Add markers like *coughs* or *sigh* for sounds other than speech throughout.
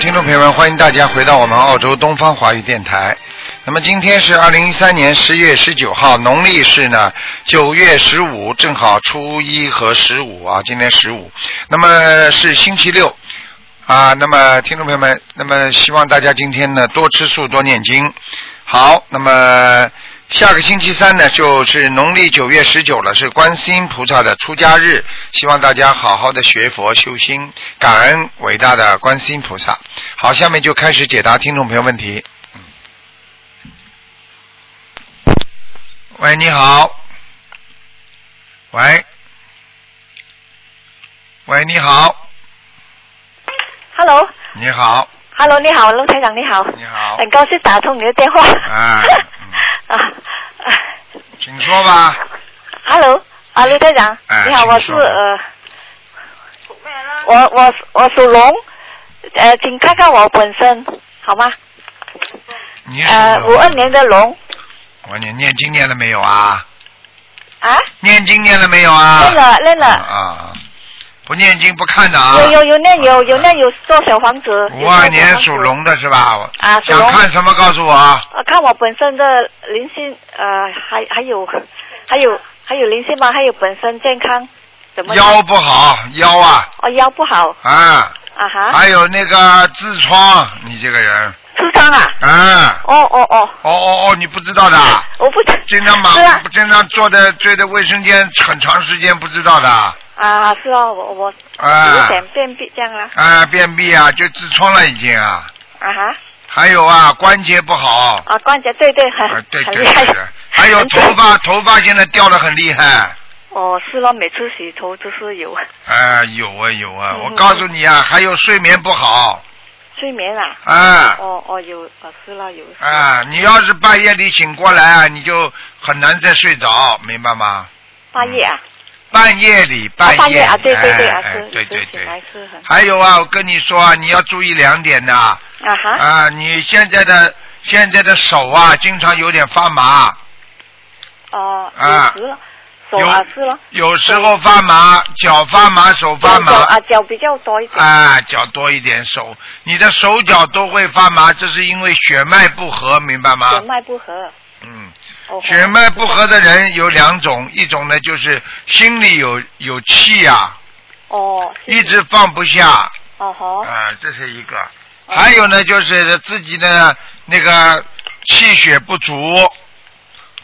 听众朋友们，欢迎大家回到我们澳洲东方华语电台。那么今天是二零一三年十月十九号，农历是呢九月十五，正好初一和十五啊，今天十五，那么是星期六啊。那么听众朋友们，那么希望大家今天呢多吃素，多念经。好，那么下个星期三呢就是农历九月十九了，是观世音菩萨的出家日，希望大家好好的学佛修心，感恩伟大的观世音菩萨。好，下面就开始解答听众朋友问题。喂，你好。喂，喂，你好，Hello。你好。Hello，你好，你好，陆台长你好，你好，很高兴打通你的电话。啊啊啊请说吧。，Hello，啊，刘队长，哎你好，我是呃，我我我属龙，呃，请看看我本身好吗？你属呃，五二年的龙我你念经念了没有啊？啊，念经念了没有啊？念了念了啊啊，不念经不看的啊。有有有念有有念有做小房子。五二年属龙的是吧？啊，属想。看什么？告诉我。啊，看我本身的灵性，呃，还还有还有还有灵性吗？还有本身健康怎么？腰不好，腰啊哦，腰不好啊，啊哈，还有那个痔疮，你这个人痔疮啊？啊，哦哦哦，哦哦哦，你不知道的，我不经常忙经常坐在坐在卫生间很长时间，不知道的啊，是哦，我我啊。有点便秘这样啊，啊，便秘啊，就痔疮了已经啊，啊哈，还有啊，关节不好，啊关节对对很、啊，对很厉害。对对，还有头发，*laughs* 头发现在掉的很厉害。哦，是咯，每次洗头都是有。啊，有啊有啊，嗯我告诉你啊，还有睡眠不好。睡眠啊，啊。哦哦有啊是啦有。啊，你要是半夜里醒过来啊，你就很难再睡着，明白吗？半夜啊，半夜里，半夜，半夜啊对对对啊哎哎对对对。是醒来是很还有啊，我跟你说啊，你要注意两点呐。啊哈。啊，你现在的现在的手啊，经常有点发麻，哦啊。有啊有时候发麻，脚发麻，手发麻。啊脚比较多一点。啊，脚多一点，手，你的手脚都会发麻，这是因为血脉不和，明白吗？血？脉不和，嗯，哦血脉不和的人有两种，一种呢就是心里有有气呀、哦一直放不下，哦好啊，这是一个。还有呢，就是自己的那个气血不足，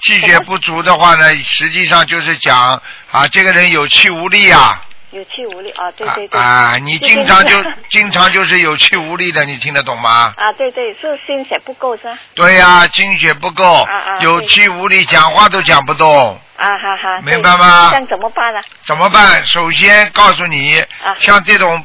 气血不足的话呢，实际上就是讲啊，这个人有气无力啊。有气无力啊对对对啊啊，你经常就 *laughs* 经常就是有气无力的，你听得懂吗？啊对对是心血不够是吧？对呀、心血不够，啊啊有气无力，讲话都讲不动，啊哈哈，明白吗这样怎么办呢？怎么办？首先告诉你，啊像这种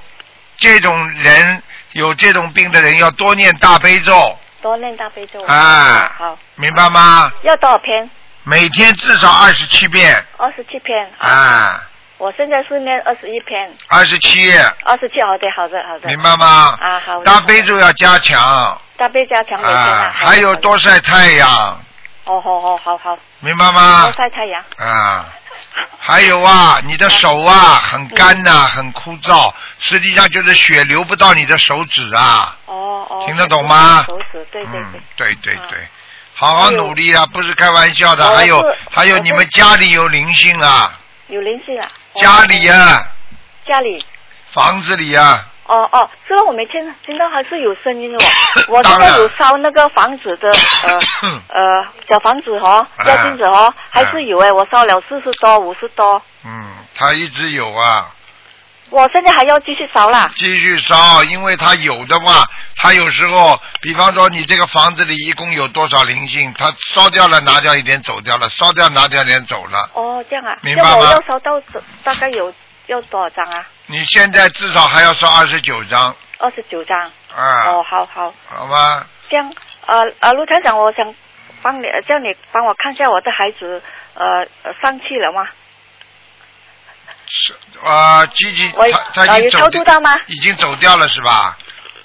这种人有这种病的人，要多念大悲咒，多念大悲咒。啊好，明白吗？要多少篇？每天至少二十七遍，二十七篇。啊，我现在是念二十一篇，二十七，二十七，好的，好的，好的。明白吗？啊，好的。大悲咒要加强，大悲加强每天啊，还有。多晒太阳，哦，好好好好，明白吗多？晒太阳。啊，还有啊，你的手啊很干呐、很枯燥，实际上就是血流不到你的手指啊。哦哦。听得懂吗手指，对对嗯对。，对对啊对，好好努力啊，不是开玩笑的。哦还有还有，你们家里有灵性啊，有灵性啊。哦家里。呀，家里。房子里呀，哦哦，这个，我没听听到还是有声音的哦。*coughs* 我当然现在有烧那个房子的 *coughs* 呃呃小房子哦，啊要金子哦，还是有哎，我烧了四十多五十多，嗯，他一直有啊，我现在还要继续烧啦。继续烧，因为他有的话，他有时候，比方说你这个房子里一共有多少灵性，他烧掉了拿掉一点走掉了，烧掉拿掉一点走了。哦，这样啊，明白吗那我要烧到大概有要多少张啊？你现在至少还要烧二十九张二十九张。啊，哦，好好，好吧？这样呃呃，陆团长，我想帮你，呃叫你帮我看一下我的孩子呃呃上去了吗？是啊，几几他他已经走掉度到吗？已经走掉了是吧？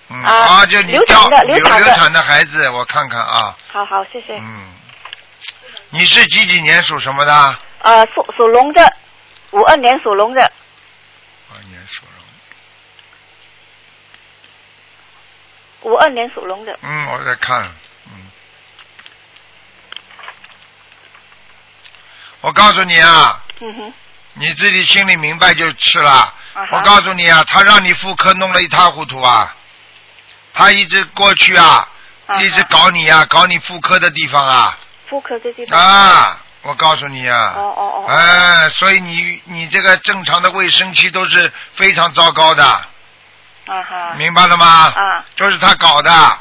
嗯，啊就你流产的流产的流产的孩子，我看看啊，好好，谢谢。嗯，你是几几年属什么的？呃，属属龙的，五二年属龙的，五二年属龙。五二年属龙的。嗯，我在看，嗯，我告诉你啊，嗯哼，你自己心里明白就是了。我告诉你啊，他让你妇科弄得一塌糊涂啊，他一直过去啊，啊一直搞你啊，搞你妇科的地方啊，妇科的地方。啊，我告诉你啊，哦哦哦。哎，所以你你这个正常的卫生期都是非常糟糕的，啊哈。明白了吗？啊。就是他搞的，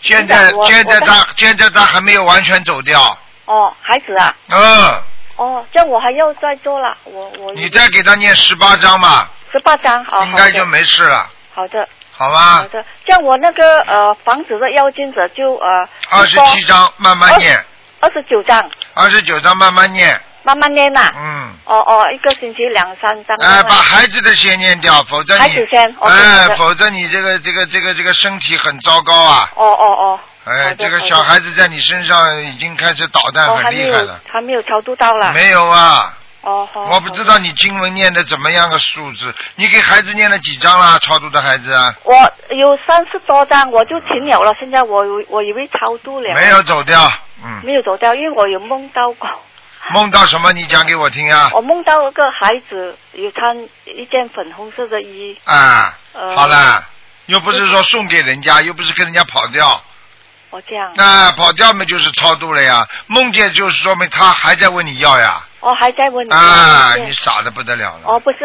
现在现在他现在他还没有完全走掉，哦，孩子啊。嗯，哦，这样我还要再做了，我我。你再给他念十八章吧，十八章，好。应该就没事了，好的。好吧？好的，这样我那个呃房子的要金者就呃。二十七章慢慢念，二十九章，二十九章慢慢念，慢慢念呐、嗯，哦哦，一个星期两三张。哎，把孩子的先念掉，否则你孩子先哎，否则你这个这个这个这个身体很糟糕啊，哦哦哦。哎，这个小孩子在你身上已经开始捣蛋，哦，很厉害了。还没有超度到了。没有啊，哦好。我不知道你经文念的怎么样个数字，你给孩子念了几张啦？超度的孩子啊，我有三十多张，我就停了了。现在我以为我以为超度了。没有。走掉，嗯，没有走掉，因为我有梦到过。梦到什么？你讲给我听啊！我梦到一个孩子有穿一件粉红色的衣，啊，呃好了，又不是说送给人家，又不是跟人家跑掉，哦这样。那跑掉嘛就是超度了呀。梦见就是说明他还在问你要呀，哦还在问你。啊，你傻的不得了了。哦不是。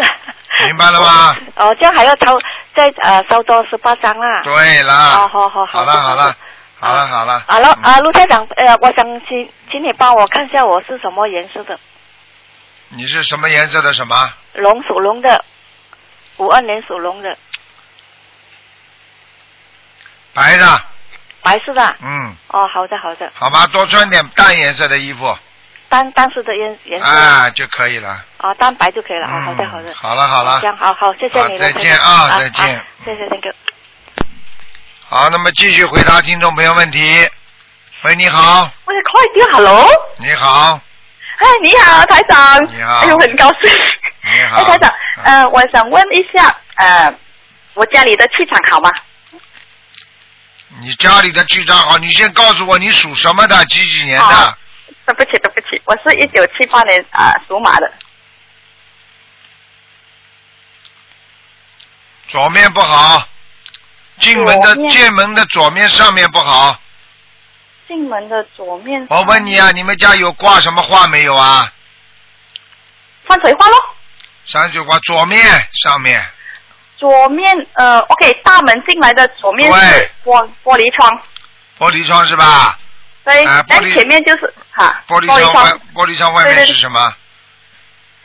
明白了吗？*laughs* 哦这样还要超再呃烧多十八张啦。对啦。哦好好好的的了好了，好了好了。好了嗯啊，陆台长，呃，我想请请你帮我看一下我是什么颜色的，你是什么颜色的什么？龙属龙的，五二年属龙的，白的，白色的。嗯，哦，好的好的，好吧，多穿点淡颜色的衣服，单单色的颜颜色。啊就可以了。啊，单白就可以了。好的好的。好了好了这样好好，谢谢好你了。再见啊再见好谢谢那个。好，那么继续回答听众朋友问题。喂，你好，喂，快点，Hello，你好，哎，你好，台长，你好哎呦，很高兴，你好。哎，台长，呃，我想问一下，呃，我家里的气场好吗？你家里的气场好，你先告诉我你属什么的，几几年的好？对不起，对不起，我是一九七八年啊、属马的，左面不好，进门的进门的左面上面不好。进门的左面。我问你啊，你们家有挂什么画没有啊？山水画喽，山水画左面上面，左面呃，OK，大门进来的左面是玻玻璃窗，玻璃窗是吧？对，但哎玻璃前面就是哈，玻璃璃窗外，玻璃窗外面是什么？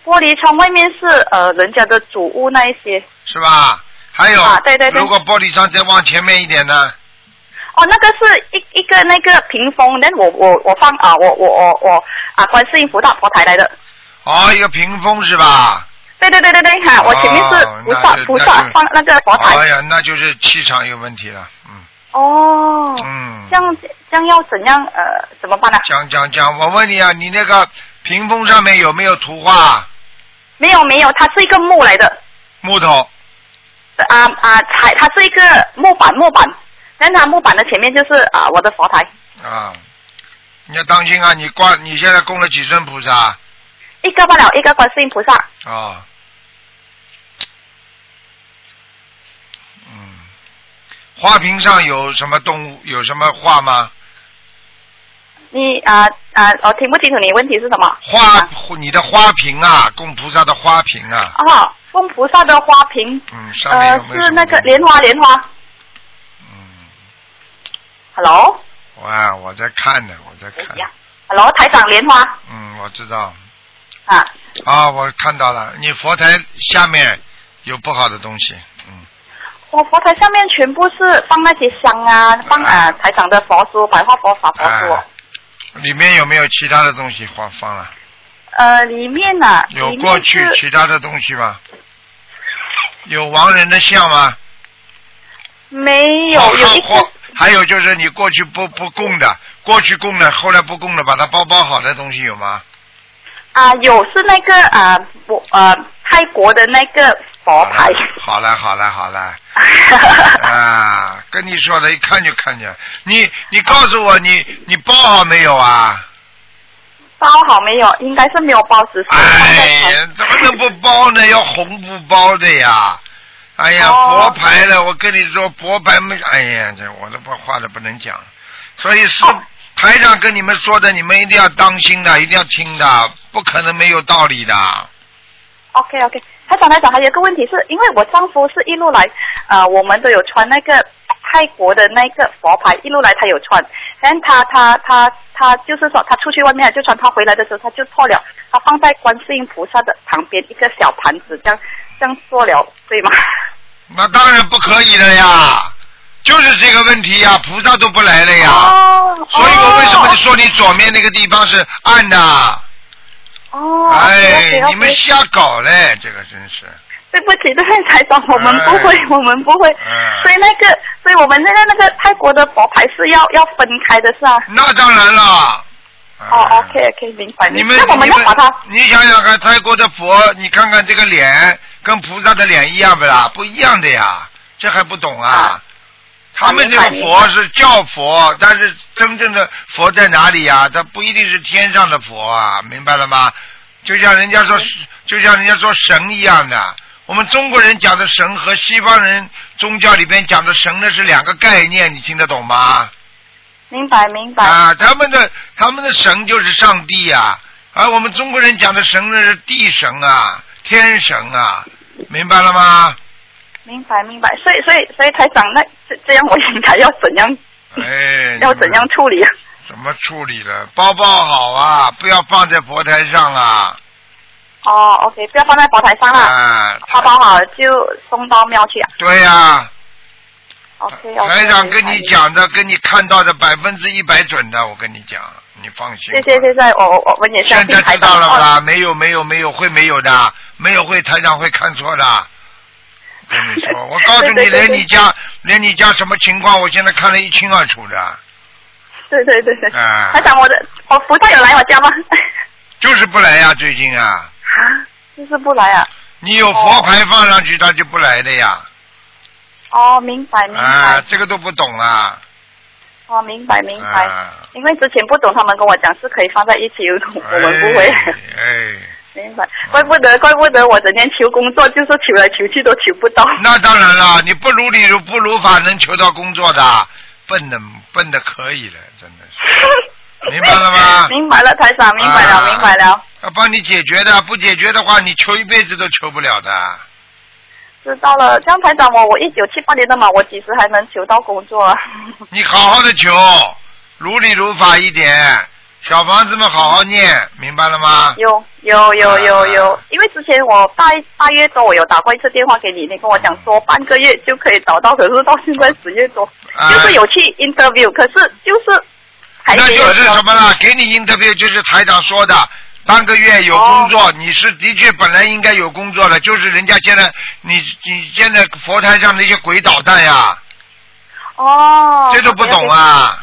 玻璃窗外面是呃人家的主屋那一些。是吧？还有，啊对对对如果玻璃窗再往前面一点呢？哦，那个是一一个那个屏风，那我我我放啊，我我我我啊，观世音菩萨佛台来的。哦，一个屏风是吧？对对对对对，哈、我前面是菩萨菩萨放那个佛台。哎呀，那就是气场有问题了，嗯哦，嗯这。样这样要怎样呃怎么办呢？讲讲讲，我问你啊，你那个屏风上面有没有图画？没有没有，它是一个木来的，木头啊啊材，它是一个木板木板，但它木板的前面就是啊我的佛台，啊，你要当心啊！你挂你现在供了几尊菩萨一个罢了，一个观世音菩萨。啊？嗯，花瓶上有什么动物？有什么画吗？你啊啊，我听不清楚你问题是什么？花，你的花瓶啊，供菩萨的花瓶啊，哦，供菩萨的花瓶，嗯，上面呃有没有是那个莲花莲花。嗯，Hello。哇，我在看呢，我在看。呀，Hello，台长莲花嗯，我知道。啊，啊，我看到了，你佛台下面有不好的东西，嗯，我佛台上面全部是放那些香啊，放啊台长的佛书、白话佛法佛书哎，里面有没有其他的东西放放了？呃，里面呢、有过去其他的东西吗？有亡人的像吗？没有或有一个还有就是你过去不不供的，过去供的，后来不供的，把它包包好的东西有吗？啊、有是那个啊我呃泰国的那个佛牌，好了好了好了，*laughs* 啊，跟你说的，一看就看见。你你告诉我，你你包好没有啊？包好没有？应该是没有包，只是放在哎呀，怎么能不包呢？要红布包的呀！哎呀，哦佛牌了，我跟你说，佛牌没，哎呀，这我都不话都不能讲，所以是哦台长跟你们说的，你们一定要当心的，一定要听的，不可能没有道理的。OK OK，台长台长，还有一个问题是，因为我丈夫是一路来，呃，我们都有穿那个泰国的那个佛牌，一路来他有穿，但他他他他就是说他出去外面就穿，他回来的时候他就脱了，他放在观世音菩萨的旁边一个小盘子，这样这样做了，对吗？那当然不可以了呀，就是这个问题呀，菩萨都不来了呀。哦，所以我为什么就说你左面那个地方是暗的？哦，哎你们瞎搞嘞，这个真是。对不起，对不起，台长，我们不会，哎 *laughs* 我们不会。哎所以那个，所以我们那个那个泰国的佛牌是要要分开的，是吧？那当然了。哦哎，OK OK，明白。你们那我们要把它，你想想看，泰国的佛，你看看这个脸，跟菩萨的脸一样不啦？不一样的呀，这还不懂啊？啊他们这个佛是教佛，但是真正的佛在哪里呀？它不一定是天上的佛啊，明白了吗？就像人家说，就像人家说神一样的。我们中国人讲的神和西方人宗教里边讲的神那是两个概念，你听得懂吗？明白明白。啊，他们的他们的神就是上帝呀、而我们中国人讲的神呢是地神啊、天神啊，明白了吗？明白明白，所以所以所以台长，那这这样我应该要怎样、哎，*laughs* 要怎样处理啊？怎么处理了？包包好啊，不要放在佛台上啊！哦，OK，不要放在佛台上啦，啊，包包好就送到庙去啊。对呀、OK OK。台长跟你，讲的，跟你看到的百分之一百准的，我跟你讲，你放心。谢谢谢谢，我我我们也相现在知道了吧？没有没有没有会没有的，没有会台长会看错的。跟你说，我告诉你，连你家连你家什么情况，我现在看得一清二楚的，对对对对。啊台长，我的我菩萨有来我家吗？*laughs* 就是不来呀，最近啊，啊，就是不来啊。你有佛牌放上去，他就不来的呀，哦，明白明白。啊，这个都不懂啊，哦，明白明白。啊，因为之前不懂，他们跟我讲是可以放在一起，我们不会。哎，哎明白，怪不得，怪不得我整天求工作，就是求来求去都求不到。那当然了，你不如理如不如法能求到工作的，笨的笨的可以了，真的是，*laughs* 明白了吗？明白了，台长，明白了，啊明白了，要帮你解决的，不解决的话，你求一辈子都求不了的。知道了。江台长，我我一九七八年的嘛，我几时还能求到工作啊？*laughs* 你好好的求，如理如法一点，小房子们好好念，明白了吗？有有有有啊有，因为之前我八八月多我有打过一次电话给你，你跟我讲说半个月就可以找到，可是到现在十月多，啊就是有去 interview，可是就是还那就是什么了？给你 interview 就是台长说的，半个月有工作，你是的确本来应该有工作的，就是人家现在你你现在佛台上那些鬼捣蛋呀，哦，这都不懂啊！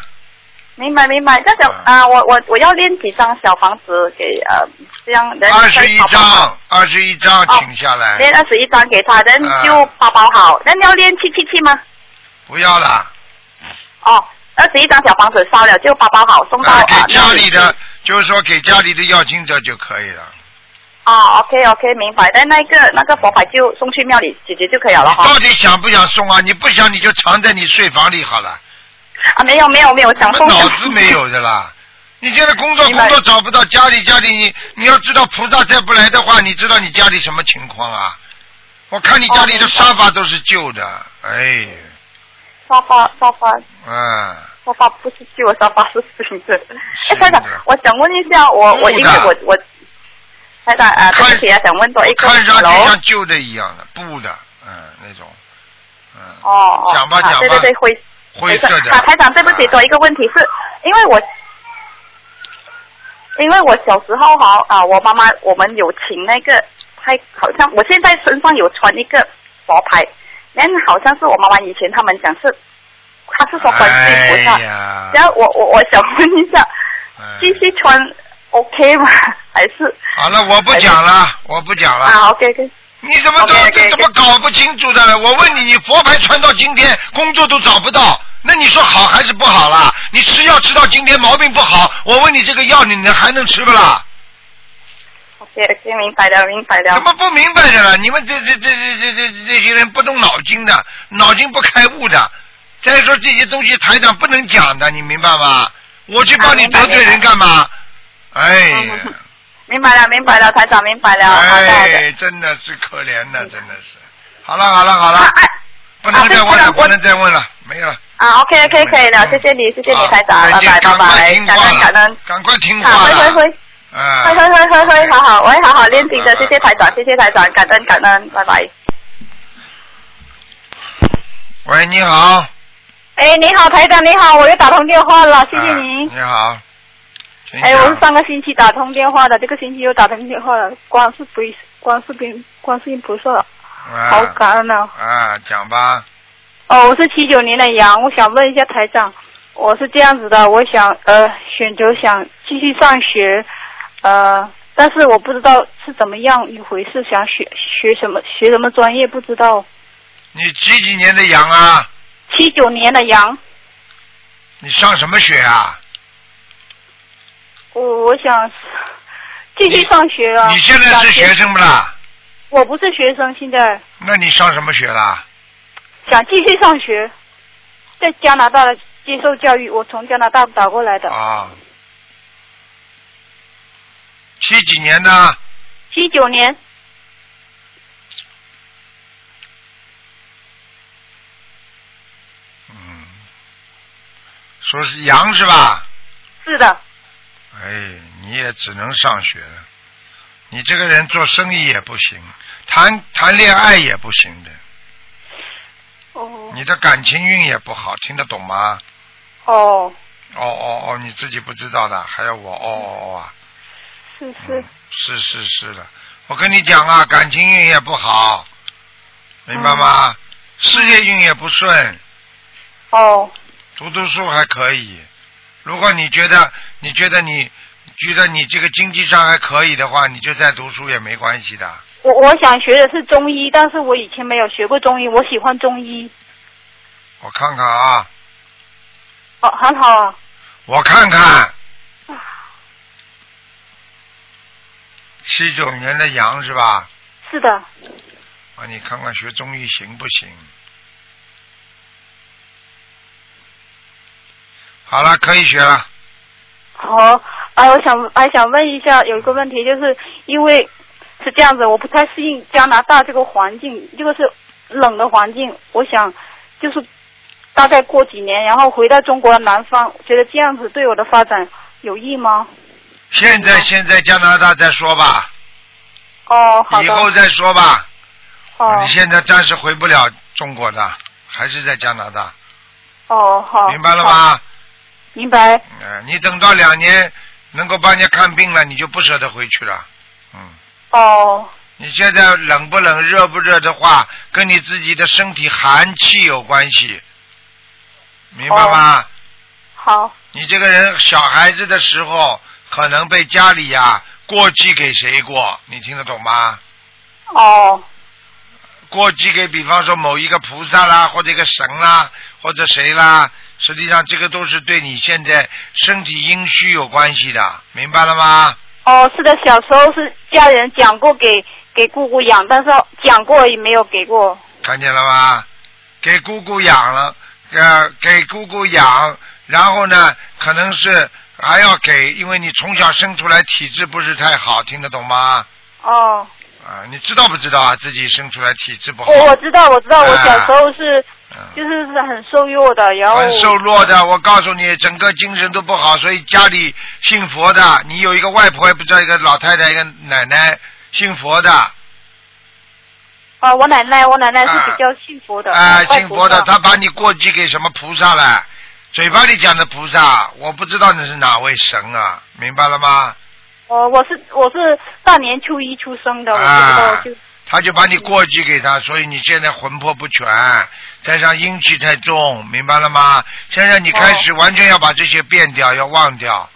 明白明白，这样啊、我我我要练几张小房子给呃这样，人二十一张，二十一张，哦请下来，练二十一张给他，人啊就包包好，人要练七七七吗？不要了。哦，二十一张小房子烧了就包包好送到给家里的，就是说给家里的要经者就可以了。啊，OK OK，明白。但那个那个佛牌就送去庙里解决就可以了哈。到底想不想送啊？你不想你就藏在你睡房里好了。啊，没有没有没有想送。怎么脑子没有的啦？*laughs* 你现在工作工作找不到，家里家里你你要知道菩萨再不来的话，你知道你家里什么情况啊？我看你家里的沙发都是旧的，哎，沙发沙发嗯，沙发不是旧的，沙发是新的。哎，台长，我想问一下，我我因为我我，太太啊，对看不起啊，想问多一个。看上去像旧的一样的，布的，嗯，那种，嗯，哦哦，讲吧讲吧啊对对对，灰灰色的。啊，台长，对不起，啊多一个问题是，因为我，因为我小时候哈啊，我妈妈我们有请那个还，好像我现在身上有穿一个佛牌，但好像是我妈妈以前他们讲是，他是说观世音菩萨然后我我我想问一下，哎继续穿 OK 吗？还是好了，我不讲了，我不讲了。啊 OK OK 你怎么怎么 OK，OK，OK 怎么搞不清楚的？我问你，你佛牌传到今天，工作都找不到，那你说好还是不好啦？你吃药吃到今天毛病不好，我问你这个药你能还能吃不啦？OK 明白了明白了怎。么不明白的了？你们这这这这这这这些人不动脑筋的，脑筋不开悟的。再说这些东西台长不能讲的，你明白吗？我去帮你得罪人干嘛？哎呀，*laughs* 嗯明白了明白了，台长明白了。哎，真的是可怜的，真的是。好了好了好了不能再问了，不能再问了，没有了。啊，OK OK 可以了，谢谢你谢谢你台长，拜拜拜拜，感恩感恩。，赶快听，话了。会会会。啊。会会会会会，好好，我会好好练习的，谢谢台长，谢谢台长，感恩感恩，拜拜。喂，你好。哎，你好，台长，你好，我又打通电话了，谢谢啊您。你好。请哎，我是上个星期打通电话的，这个星期又打通电话了，光是不，光是音光是音菩萨，好啊感恩啊！啊，讲吧。哦，我是七九年的羊，我想问一下台长，我是这样子的，我想呃选择想继续上学，呃，但是我不知道是怎么样一回事，想学学什么学什么专业不知道。你几几年的羊啊？七九年的羊，你上什么学啊？我我想继续上学啊。你现在是学生不啦？我不是学生，现在那你上什么学啦？想继续上学，在加拿大的接受教育，我从加拿大打过来的。啊。七几年的？七九年，嗯。说是羊是吧？是的，哎，你也只能上学了。你这个人做生意也不行，谈谈恋爱也不行的，哦你的感情运也不好，听得懂吗？哦，哦哦哦，你自己不知道的，还要我哦哦哦啊？是是，是是是的，我跟你讲啊，感情运也不好，明白吗？事业运也不顺，哦读读书还可以。如果你觉得你觉得你觉得你这个经济上还可以的话，你就再读书也没关系的。我我想学的是中医，但是我以前没有学过中医，我喜欢中医。我看看啊，哦，很好啊。我看看，七九年的羊是吧？是的，啊，你看看学中医行不行？好了，可以学了。好，哎，我想还想问一下，有一个问题，就是因为是这样子，我不太适应加拿大这个环境，这个是冷的环境，我想就是大概过几年，然后回到中国的南方，觉得这样子对我的发展有益吗？现在现在加拿大再说吧，哦，好的。以后再说吧。哦你现在暂时回不了中国的，还是在加拿大，哦，好。明白了好？吗？明白。嗯、你等到两年能够帮人家看病了，你就不舍得回去了。嗯，哦，你现在冷不冷、热不热的话，跟你自己的身体寒气有关系，明白吗？好。你这个人小孩子的时候，可能被家里呀、过继给谁过，你听得懂吗？哦，过继给，比方说某一个菩萨啦，或者一个神啦，或者谁啦，实际上这个都是对你现在身体阴虚有关系的，明白了吗？哦，是的，小时候是家人讲过给给姑姑养，但是讲过也没有给过。看见了吗？给姑姑养了，呃，给姑姑养，然后呢，可能是还要给，因为你从小生出来体质不是太好，听得懂吗？哦，啊，你知道不知道啊？自己生出来体质不好，我我知道，我知道，我啊小时候是嗯就是是很瘦弱的，然后很瘦弱的，我告诉你，整个精神都不好，所以家里信佛的，你有一个外婆，也不知道一个老太太，一个奶奶信佛的，啊，我奶奶，我奶奶是啊比较信佛的，啊，信佛的，菩萨他把你过继给什么菩萨了？嘴巴里讲的菩萨，我不知道你是哪位神啊，明白了吗？哦，我是我是大年初一出生的，我不知道啊就他就把你过继给他，所以你现在魂魄不全，加上阴气太重，明白了吗？现在你开始完全要把这些变掉，要忘掉，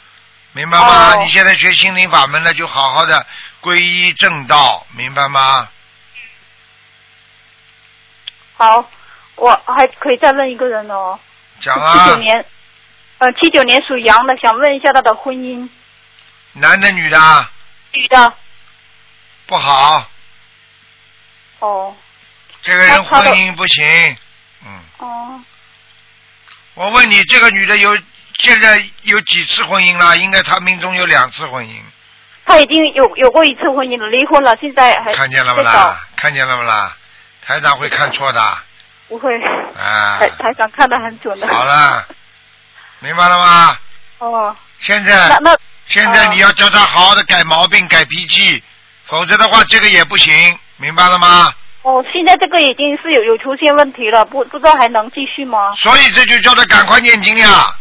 明白吗？哦你现在学心灵法门了，就好好的皈依正道，明白吗？好，我还可以再问一个人哦。讲七九啊，年，呃，七九年属羊的，想问一下他的婚姻，男的女的啊女的。不好，哦这个人婚姻不行。嗯，哦，我问你，这个女的有现在有几次婚姻了？应该她命中有两次婚姻，她已经有有过一次婚姻了，离婚了，现在还看见了不啦？看见了不啦？台长会看错的不会，啊台。台长看得很准的。好了，明白了吗？哦，现那在那现在你要叫她好好的改毛病、改脾气，否则的话这个也不行，明白了吗？哦，现在这个已经是有有出现问题了，不不知道还能继续吗？所以这就叫他赶快念经呀。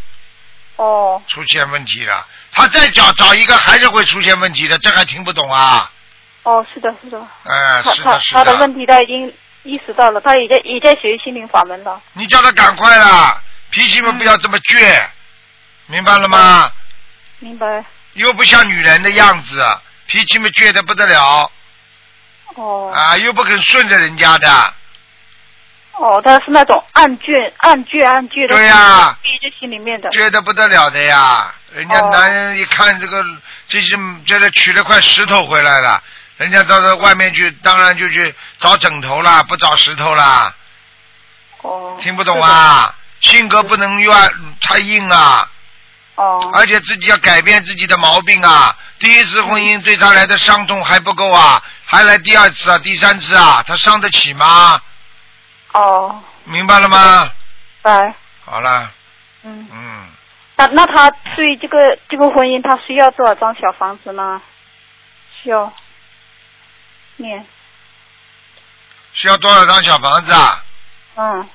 哦出现问题了，他再找找一个还是会出现问题的，这还听不懂啊？哦，是的，是的，哎、他是的，是他他的问题他已经意识到了，他也在也在学心灵法门了。你叫他赶快啦，脾气嘛嗯不要这么倔，明白了吗？明白？又不像女人的样子，脾气嘛倔得不得了哦啊，又不肯顺着人家的，哦，他是那种暗倔、暗倔、暗倔的，对呀憋在心里面的。倔得不得了的呀。人家哦男人一看这个，这是这是取了块石头回来了，人家到到外面去，当然就去找枕头啦，不找石头啦。哦，听不懂啊？性格不能怨太硬啊，哦而且自己要改变自己的毛病啊。第一次婚姻对他来的伤痛还不够啊，还来第二次啊、第三次啊，他伤得起吗？哦，明白了吗？来，好了，嗯，嗯，那那他对这个这个婚姻，他需要多少张小房子呢？需要念，需要多少张小房子啊？嗯，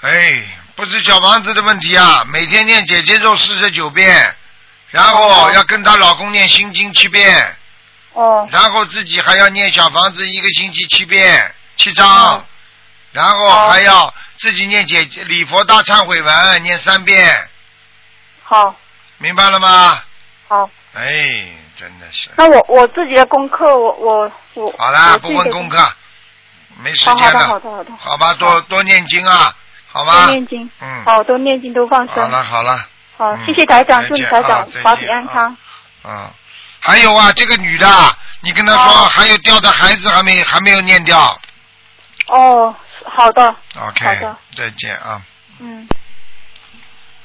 哎，不是小房子的问题啊，每天念姐姐咒四十九遍，然后哦。要跟她老公念心经七遍，哦，然后自己还要念小房子一个星期七遍七章，哦。然后哦。还要自己念姐姐礼佛大忏悔文念三遍，好，明白了吗？好，哎，真的是。那我我自己的功课，我我我好啦，不问功课，没时好好的间了。好的好的，好吧，多多念经啊，好多？念经，嗯，好，多念经，都放生好，了好了，好，嗯谢谢台长，祝你台长保体安康。嗯，还有啊，这个女的，你跟她说哦还有掉的孩子还没还没有念掉。哦，好的，OK，的再见啊。嗯，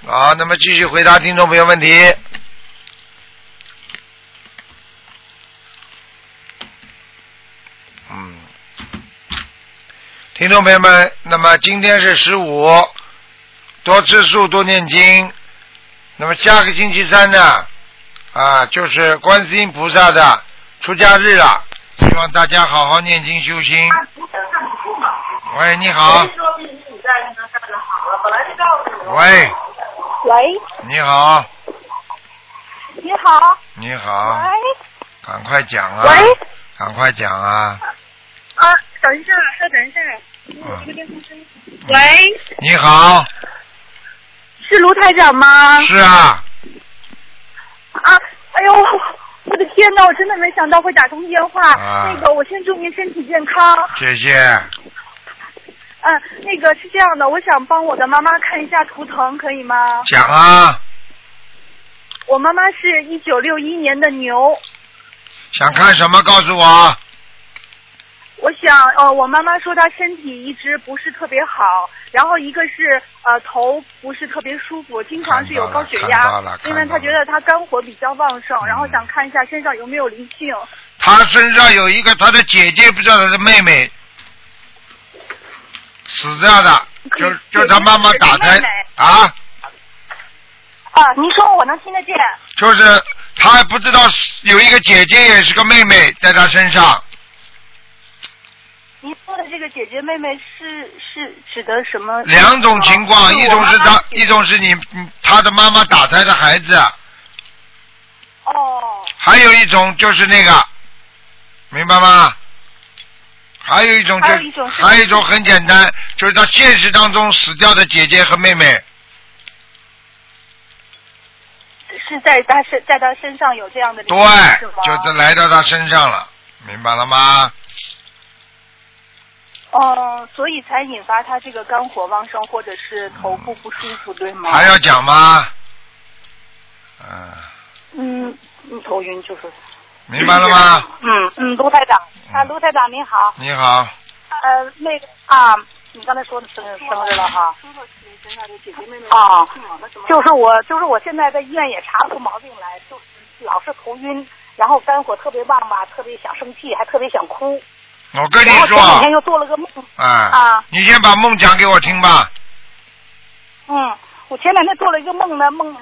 好，那么继续回答听众朋友问题。嗯，听众朋友们，那么今天是十五，多吃素，多念经。那么下个星期三呢，啊，就是观世音菩萨的出家日了，希望大家好好念经修心。喂，你好。喂，喂，你好，你好，你好，喂，赶快讲啊！喂，赶快讲啊！啊，等一下，稍等一下，嗯，喂，你好，是卢台长吗？是啊，啊，哎呦，我的天呐，我真的没想到会打通电话。啊那个，我先祝您身体健康。谢谢。嗯，那个是这样的，我想帮我的妈妈看一下图腾，可以吗？讲啊，我妈妈是一九六一年的牛，想看什么告诉我。我想，呃，我妈妈说她身体一直不是特别好，然后一个是呃头不是特别舒服，经常是有高血压，因为她觉得她肝火比较旺盛，嗯然后想看一下身上有没有灵性。她身上有一个她的姐姐，不知道她的妹妹死掉的，就就他妈妈打胎啊，啊，您说我能听得见？就是她还不知道有一个姐姐也是个妹妹在她身上，您说的这个姐姐妹妹是是指的什么？两种情况，一种是他，一种是你嗯他的妈妈打胎的孩子，哦还有一种就是那个，明白吗？还有一种就还有一种是还有一种很简单，就是他现实当中死掉的姐姐和妹妹，是在他身在他身上有这样的对就是来到他身上了，明白了吗？哦，所以才引发他这个肝火旺盛，或者是头部不舒服，对吗？还要讲吗？嗯，嗯，嗯头晕就是。明白了吗？嗯嗯，卢台长啊，卢台长您好，你好，呃，那个啊，你刚才说的生生日了哈。啊，就是我，就是我现在在医院也查不出毛病来，就是老是头晕，然后肝火特别旺吧，特别想生气，还特别想哭。我跟你说，我前说两，天又做了个梦，啊啊，你先把梦讲给我听吧。嗯，我前两天做了一个梦呢，梦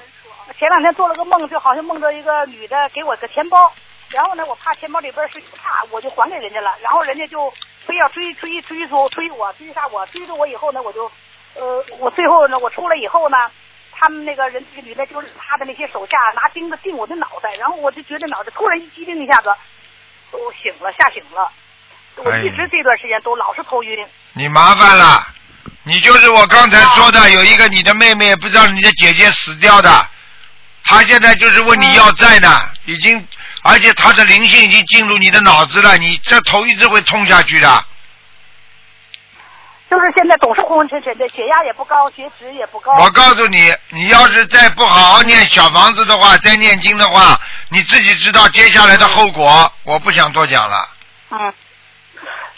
前两天做了个梦，就好像梦到一个女的给我个钱包，然后呢，我怕钱包里边是怕，我就还给人家了，然后人家就非要追追追出追我追杀我，追着我以后呢，我就呃，我最后呢，我出来以后呢。他们那个人，这个女的，就是他的那些手下拿钉子钉我的脑袋，然后我就觉得脑袋突然一激灵一下子，我醒了，吓醒了。我一直这段时间都老是头晕。你麻烦了，你就是我刚才说的，有一个你的妹妹，不知道你的姐姐死掉的，她现在就是问你要债呢，已经，而且她的灵性已经进入你的脑子了，你这头一直会痛下去的。就是现在总是昏昏沉沉的，血压也不高，血脂也不高。我告诉你，你要是再不好好念小房子的话，再念经的话，你自己知道接下来的后果。我不想多讲了。嗯，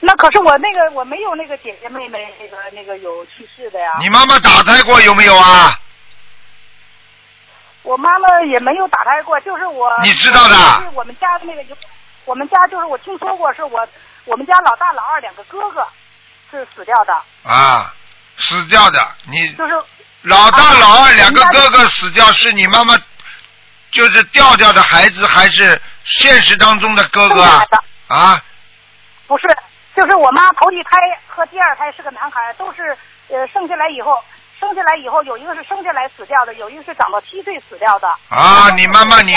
那可是我那个我没有那个姐姐妹妹那个那个有去世的呀。你妈妈打胎过有没有啊？我妈妈也没有打胎过，就是我。你知道的就是我们家的那个有，我们家就是我听说过，是我我们家老大老二两个哥哥是死掉的，啊，死掉的，你就是老大啊老二两个哥哥死掉，是你妈妈就是掉掉的孩子，还是现实当中的哥哥啊啊，不是，就是我妈头一胎和第二胎是个男孩，都是呃生下来以后。生下来以后，有一个是生下来死掉的，有一个是长到七岁死掉的。啊你妈妈你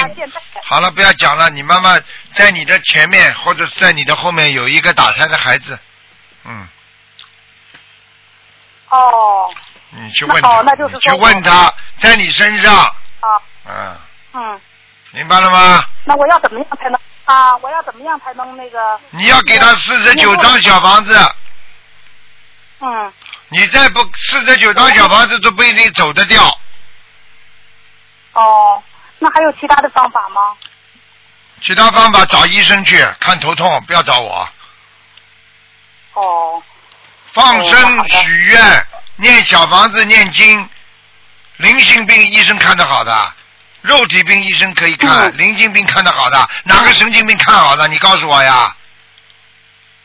好了，不要讲了，你妈妈在你的前面或者在你的后面有一个打胎的孩子，嗯，哦你去问那他，哦那就是你去问他在你身上，啊嗯，嗯，明白了吗？那我要怎么样才能啊？我要怎么样才能那个？你要给他四十九张小房子，嗯，你再不四十九张小房子都不一定走得掉。哦，那还有其他的方法吗？其他方法找医生去看头痛，不要找我。哦，放生、的许愿、念小房子、念经，灵性病医生看得好的，肉体病医生可以看，嗯灵性病看得好的，哪个神经病看好的？你告诉我呀。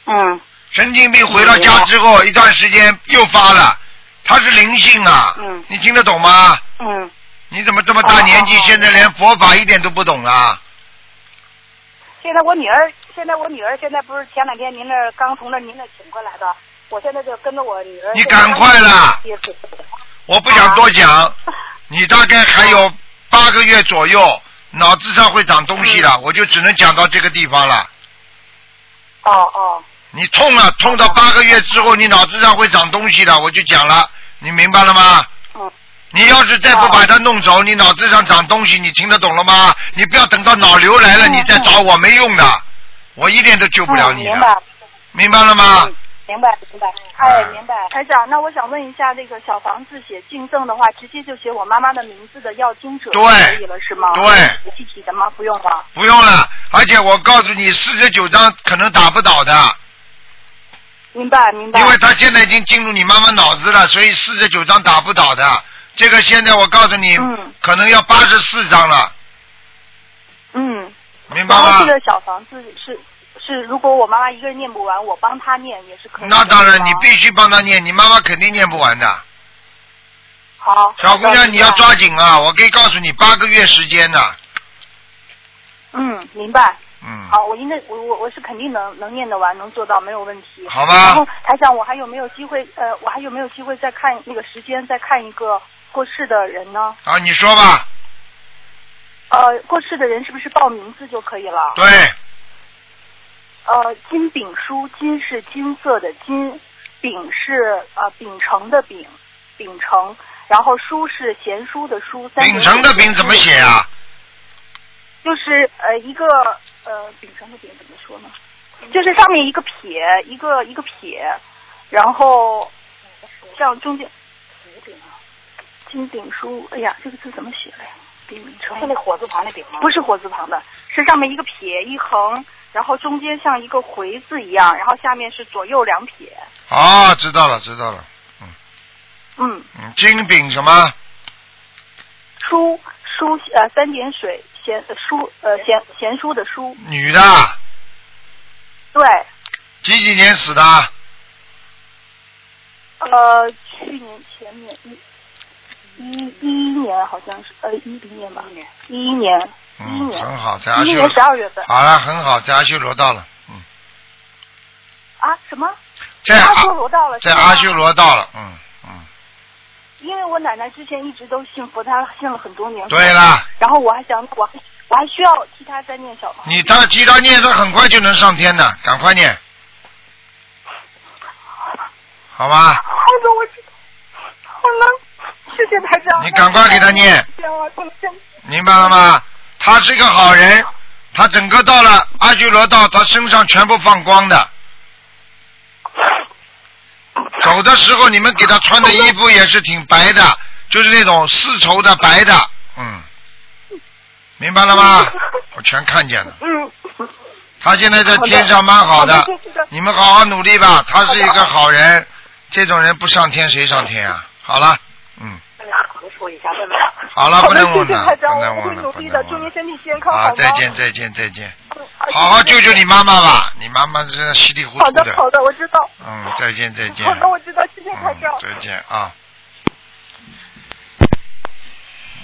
嗯神经病回到家之后一段时间又发了，他是灵性啊，嗯你听得懂吗？嗯，你怎么这么大年纪，哦哦哦现在连佛法一点都不懂啊？现在我女儿，现在我女儿现在不是前两天您那儿刚从那儿您那儿请过来的，我现在就跟着我女儿。你赶快啦我不想多讲，你大概还有八个月左右，脑子上会长东西了，我就只能讲到这个地方了。哦哦，你痛了，痛到八个月之后，你脑子上会长东西的，我就讲了，你明白了吗？嗯。你要是再不把它弄走，你脑子上长东西，你听得懂了吗？你不要等到脑瘤来了，嗯。你再找我没用的，我一点都救不了你的，嗯明白，明白了吗？嗯？明白明白，哎明白。台长，那我想问一下，这个小房子写敬赠的话，直接就写我妈妈的名字的要经者就对可以了，是吗？对，具体的吗？不用了？不用了，而且我告诉你，四十九章可能打不倒的。明白明白。因为他现在已经进入你妈妈脑子了，所以四十九张打不倒的。这个现在我告诉你，嗯可能要八十四张了，嗯。明白吗然后这？个小房子是是，如果我妈妈一个人念不完，我帮她念也是可以的。那当然，你必须帮她念，你妈妈肯定念不完的。好。小姑娘，你要抓。紧啊！我可以告诉你，八个月时间呢。嗯，明白。嗯，好，我应该我我我是肯定能能念得完，能做到，没有问题。好吧然后台长，我还有没有机会？呃，我还有没有机会再看那个时间，再看一个过世的人呢？啊，你说吧。呃，过世的人是不是报名字就可以了？对，呃，金炳书，金是金色的金，秉是呃秉承的秉，秉承，然后书是贤书的书。秉承的水秉怎么写啊？就是呃一个呃秉承的秉怎么说呢？就是上面一个撇，一个一个撇，然后像中间金鼎书，哎呀，这个字怎么写的呀？丙名称是那火字旁的丙吗？不是火字旁的，是上面一个撇一横，然后中间像一个回字一样，然后下面是左右两撇。啊，知道了，知道了。嗯，嗯，金饼什么？书书呃三点水贤呃书呃贤贤书的书，女的，对，几几年死的？呃去年前年一一一一年好像是呃一零年吧，一一年嗯，年很好，在阿修一一年十二月份好了，很好，在阿修罗到了，嗯，啊什么？在阿阿修罗到了，在阿修罗到了，嗯嗯，因为我奶奶之前一直都信佛，她信了很多年。对了，然后我还想，我还我还需要替她再念小。你他记他念，他很快就能上天的，赶快念，好吧？好的，我知道。好了，谢谢台长。你赶快给他念明白了吗？他是一个好人，他整个到了阿修罗道，他身上全部放光的。走的时候，你们给他穿的衣服也是挺白的，就是那种丝绸的白的，嗯，明白了吗？我全看见了。嗯。他现在在天上蛮好的你们好好努力吧。他是一个好人，这种人不上天谁上天啊？好了，嗯，我说一下，对吧？好了，不能问了，不能我会问了，不努力的，能问了。祝您身体健康，好，吗？再见，再见，再见。嗯。好好救救你妈妈吧，你妈妈这稀里糊涂好的，好的，我知道。嗯，再见，再见。好的，我知道，谢谢台长嗯，。再见啊。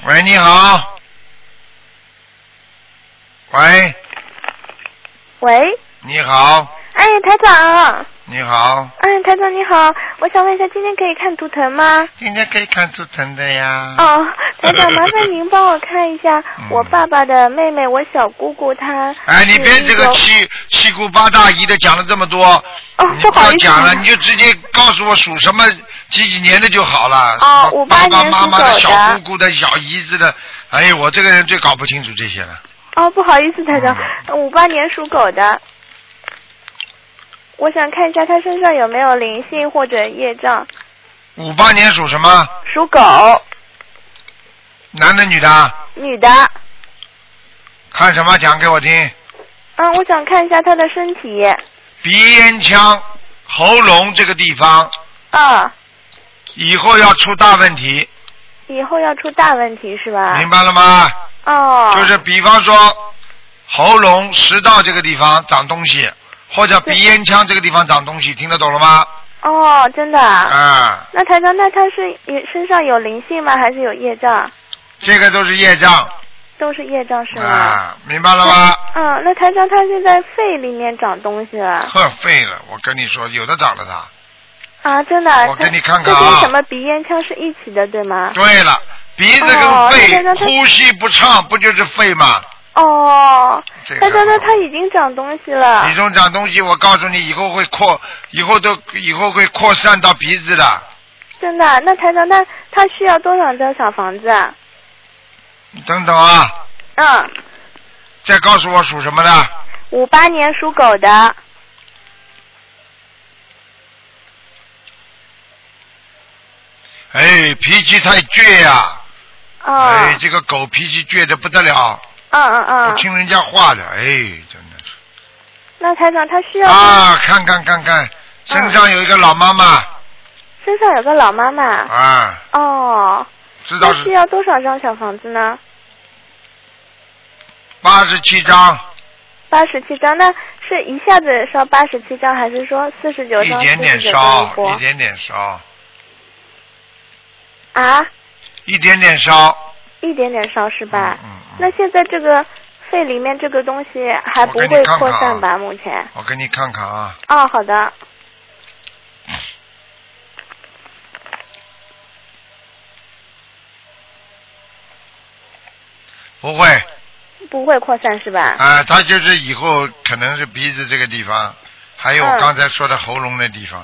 喂，你好。喂，喂，你好，哎，台长，你好，嗯，台长你好，我想问一下，今天可以看图腾吗？今天可以看图腾的呀。哦，台长，麻烦您帮我看一下 *laughs* 嗯我爸爸的妹妹，我小姑姑她。哎，你别这个七七姑八大姨的讲了这么多，哦你不好讲了，你就直接告诉我属什么几几年的就好了。哦什么爸爸年妈妈的小姑姑的小姨子的，哎呦，我这个人最搞不清楚这些了。哦，不好意思，台长，嗯五八年属狗的。我想看一下他身上有没有灵性或者业障。五八年属什么？属狗，男的女的？女的。看什么？讲给我听。嗯，我想看一下他的身体。鼻咽腔、喉咙这个地方，啊，以后要出大问题，以后要出大问题是吧？明白了吗？哦。就是比方说，喉咙、食道这个地方长东西，或者鼻咽腔这个地方长东西，听得懂了吗？哦，真的啊。啊，那台长，那他是也身上有灵性吗？还是有业障？这个都是业障都是业障是吗？啊，明白了吗？嗯，那台长他现在肺里面长东西了呵，废了！我跟你说，有的长了的。啊，真的。我给你看看啊这跟什么鼻咽腔是一起的，对吗？对了，鼻子哦跟肺、呼吸不畅，不就是肺吗？哦，这个台长，那他已经长东西了体。重长东西，我告诉你，以后会扩，以后都以后会扩散到鼻子的。真的？那台长，那他需要多少张小房子啊？你等等啊，嗯，再告诉我属什么的？五八年属狗的。哎，脾气太倔呀、哦。哎，这个狗脾气倔的不得了，嗯嗯嗯不。听人家话的，哎，真的是。那台长他需要啊，看看看看，身上有一个老妈妈，身上有个老妈妈。啊，哦。知道是需要多少张小房子呢？八十七张，八十七张，那是一下子烧八十七张，还是说四十九张、一点点烧，一？点点烧，啊，一点点烧。一点点烧是吧？嗯那现在这个肺里面这个东西还不会你看看啊扩散吧？目前？我给你看看啊，哦，好的。不会，不会扩散是吧？啊，他就是以后可能是鼻子这个地方，还有嗯刚才说的喉咙的地方，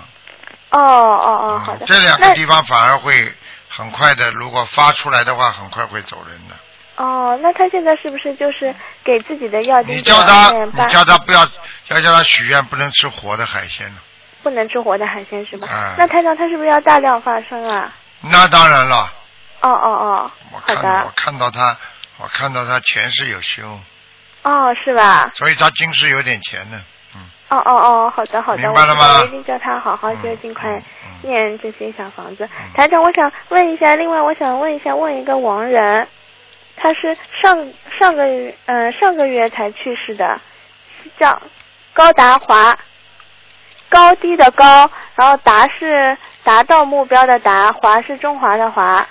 哦哦哦，好的。嗯这两个地方反而会很快的，如果发出来的话，很快会走人的。哦，那他现在是不是就是给自己的药精你叫他，你叫他不要，要叫他许愿不能吃活的海鲜呢。不能吃活的海鲜是吧？嗯那台长他是不是要大量发生啊？那当然了，哦哦哦，我好的我，看到他，我看到他前世有修，哦是吧？所以他今世有点钱呢。嗯，哦哦哦，好的好的，明白了吗我一定叫他好好修，嗯尽快念这些小房子。嗯台长，我想问一下，另外我想问一下，问一个亡人，他是上上个月呃上个月才去世的，是叫高达华，高低的高，然后达是达到目标的达，华是中华的华。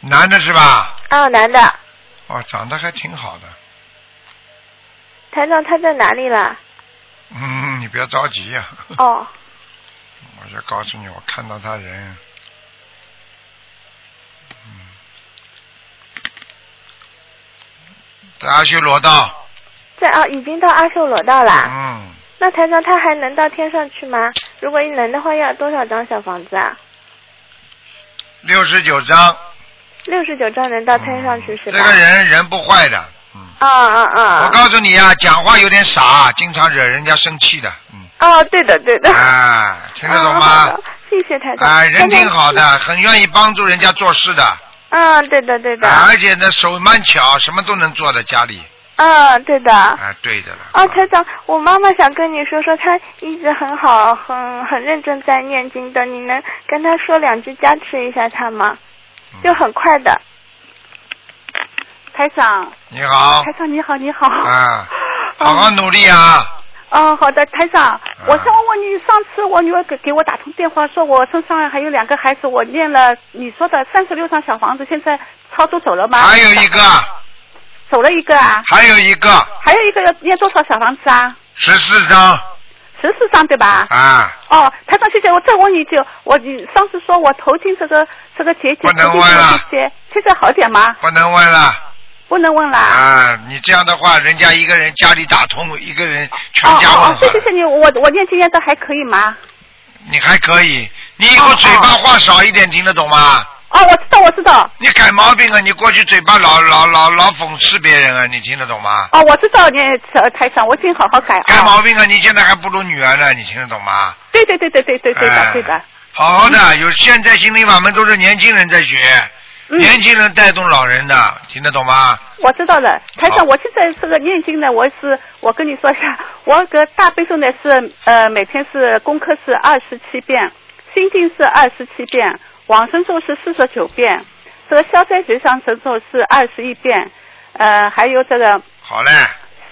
男的是吧？啊，男的，哦，长得还挺好的。台长他在哪里了？嗯，你不要着急呀、哦，我就告诉你，我看到他人，嗯，在阿修罗道，在啊，已经到阿修罗道了。嗯，那台长他还能到天上去吗？如果能的话，要多少张小房子啊？六十九张。六十九张能到天上去是吧？这个人人不坏的，嗯。啊啊啊！我告诉你啊，讲话有点傻，经常惹人家生气的，嗯。哦，对的对的。啊，听得懂吗的？谢谢台长。啊，人挺好的，很愿意帮助人家做事的，嗯，对的对的。啊而且呢手蛮巧，什么都能做的家里。嗯，对的。啊，对的了。哦，台长，我妈妈想跟你说说，她一直很好，很很认真在念经的，你能跟她说两句加持一下她吗？嗯就很快的。台长，你好台，长你好，你好。啊，好好努力啊！哦，好的，台长，我想问问你，上次我女儿给给我打通电话，说我身上还有两个孩子，我念了你说的三十六张小房子，现在操作走了吗？还有一个，走了一个啊，还有一个，还有一个要念多少小房子啊？十四张十四张对吧？啊，哦，台长，谢谢。我再问你一句，我你上次说我头颈这个这个结节，不能头颈问了这些，现在好点吗？不能问了不能问啦。啊！你这样的话，人家一个人家里打通，一个人全家问哦，哦谢谢谢你，我我念经念的还可以吗？你还可以，你以后嘴巴话少一点，听得懂吗？哦，我知道我知道。你改毛病啊！你过去嘴巴老老老老讽刺别人啊！你听得懂吗？哦，我知道你呃台长，我已经好好改改啊。毛病啊！你现在还不如女儿呢，你听得懂吗？对对对对对对对哎的对的。好好的，有现在心灵法门都是年轻人在学，嗯年轻人带动老人的，听得懂吗？我知道了，台上，我现在这个念经呢，我是我跟你说一下，我个大悲咒呢是呃每天是功课是二十七遍，心经是二十七遍，往生咒是四十九遍，这个消灾吉祥神咒是二十一遍，呃还有这个好嘞，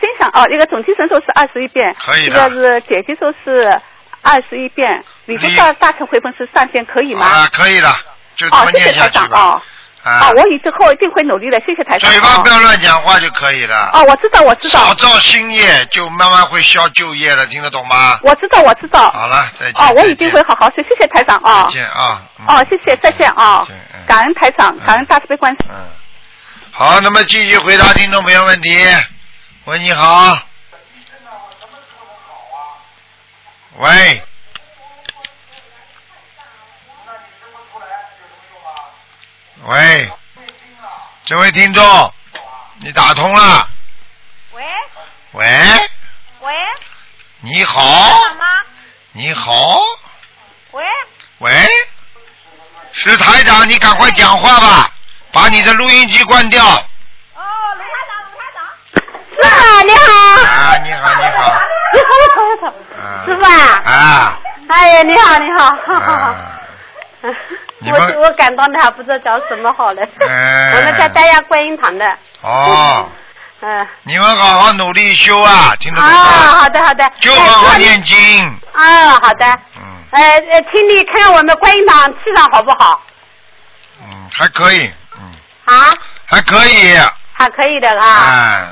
心想哦，一个总提神咒是二十一遍，可以的这个是解结咒是二十一遍，礼佛大大乘回本是三遍，可以吗？啊，可以的，就这哦么，谢谢台长念下去吧。哦。啊哦，，我以后一定会努力的，谢谢台长。嘴巴哦不要乱讲话就可以了。哦，我知道，我知道少，造新业，就慢慢会消旧业了，听得懂吗？我知道，我知道。好了，再见。哦，我一定会好好学，谢谢台长啊再。见啊。嗯哦，谢谢，再见啊。感恩台长，感恩大慈悲观世。嗯，好，那么继续回答听众朋友问题。喂，你好。喂。喂，这位听众，你打通了。喂。喂，喂，你好？你好，喂，喂，是台长，你赶快讲话吧，把你的录音机关掉。哦，卢台长，卢台长。师傅你好，啊，你好，你好。你好，你好，你好，啊。师傅啊，啊。哎呀，你好，你好，啊！*laughs* 我我感动的还不知道讲什么好了。哎 *laughs* 我们在丹阳观音堂的，哦，*laughs* 嗯。你们好好努力修啊，听得懂啊，好的好的。就好好哎念经。啊，好的。嗯呃呃，请你看看我们观音堂气场好不好？嗯，还可以，嗯，啊，还可以。还可以的啊。哎，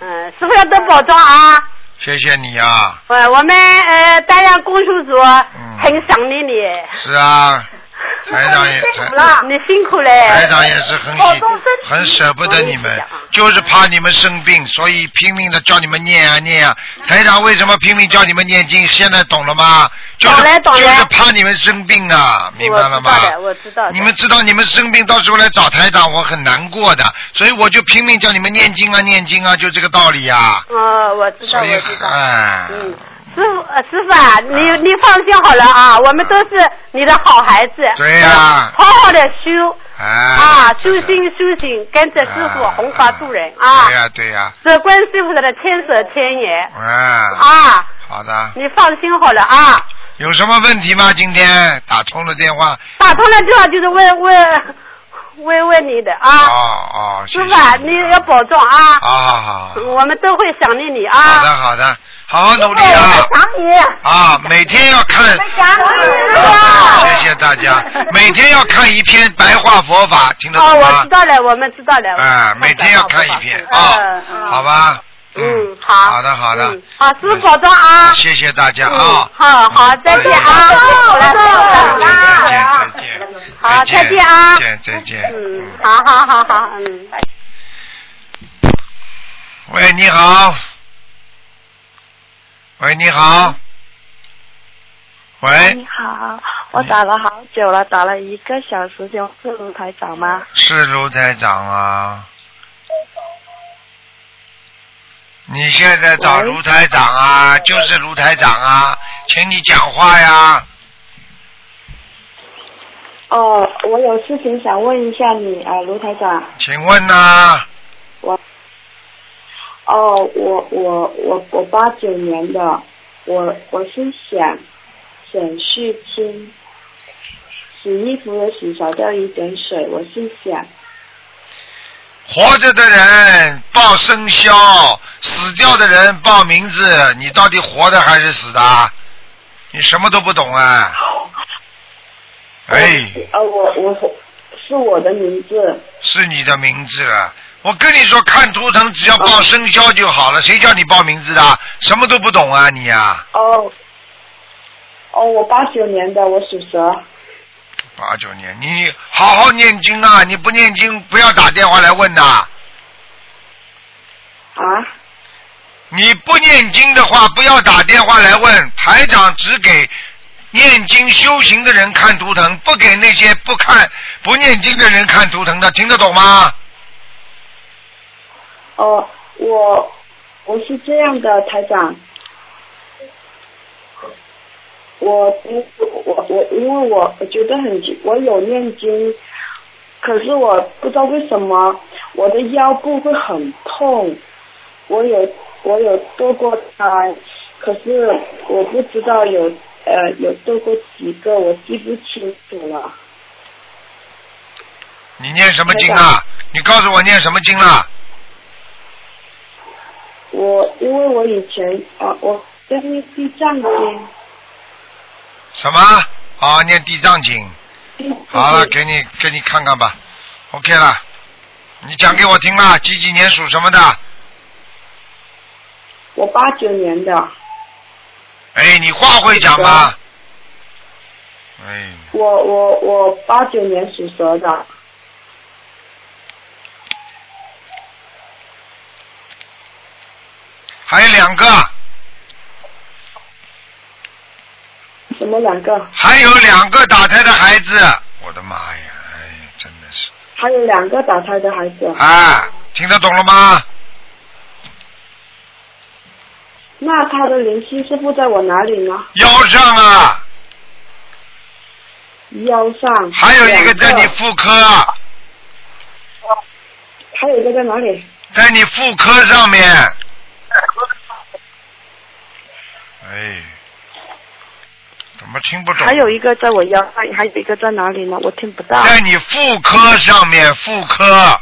嗯，嗯，师傅要多保重啊。谢谢你啊。呃，我们呃丹阳公修组嗯很想念你。是啊，台长也台你辛苦嘞。台长也是很很舍不得你们，就是怕你们生病，所以拼命的叫你们念啊念啊。台长为什么拼命叫你们念经？现在懂了吗？就是就是怕你们生病啊，明白了吗？我知道。你们知道你们生病到时候来找台长，我很难过的，所以我就拼命叫你们念经啊念经啊，就这个道理呀、哦，我知道，我知道。哎，嗯，师傅，呃师傅啊，你你放心好了啊，我们都是你的好孩子。对呀好好的修哎，啊，修心修行，跟着师傅啊弘法度人啊对。呀对呀，这观世菩萨的千手千眼哎，啊，好的，你放心好了啊。有什么问题吗？今天打通了电话，打通了电话就是问问问问你的啊，哦哦，师傅啊，你要保重啊，好好好，我们都会想念你啊。好的好的，好好努力啊你。啊！每天要看，想你啊谢谢大家，每天要看一篇白话佛法，听得哦，懂吗我知？道了，我们知道了。哎，每天要看一篇啊好吧？嗯，好。好的好的嗯，好，师傅保重啊。谢谢大家嗯啊！好好，再见啊。好了，再见再见，好，再见啊再。见再见。嗯，好好好好，嗯。喂，你好。喂，你好。喂，你好，我打了好久了，打了一个小时，就是卢台长吗？是卢台长啊。你现在找卢台长啊，就是卢台长啊，请你讲话呀。哦，我有事情想问一下你啊，卢台长。请问呢、我，哦，我我我我八九年的，我我是想省事清，洗衣服的洗少掉一点水，我是想，活着的人报生肖，死掉的人报名字，你到底活的还是死的？你什么都不懂啊！哎，呃，我我是我的名字，是你的名字了。我跟你说，看图腾只要报生肖就好了，谁叫你报名字的？什么都不懂啊你啊、哦，哦，我八九年的，我属蛇。八九年，你好好念经啊！你不念经，不要打电话来问的。啊？你不念经的话，不要打电话来问。台长只给念经修行的人看图腾，不给那些不看不念经的人看图腾的，听得懂吗？哦，我我是这样的，台长，我我我因为我我觉得很我有念经，可是我不知道为什么我的腰部会很痛，我有我有堕过胎，可是我不知道有呃有堕过几个，我记不清楚了。你念什么经啊？你告诉我念什么经了？我因为我以前啊，我在念地藏经。什么？啊，念地藏经。好了，给你给你看看吧。OK 了，你讲给我听了，几几年属什么的？我八九年的，哎，你话会讲吗？哎，我我我八九年属蛇的，还有两个，什么两个？还有两个打胎的孩子，我的妈呀！哎，真的是，还有两个打胎的孩子。啊，听得懂了吗？那他的灵性是附在我哪里呢？腰上啊，腰上。还有一个在你妇科，还有一个在哪里？在你妇科上面。哎，怎么听不懂？还有一个在我腰上，还有一个在哪里呢？我听不到。在你妇科上面，妇科。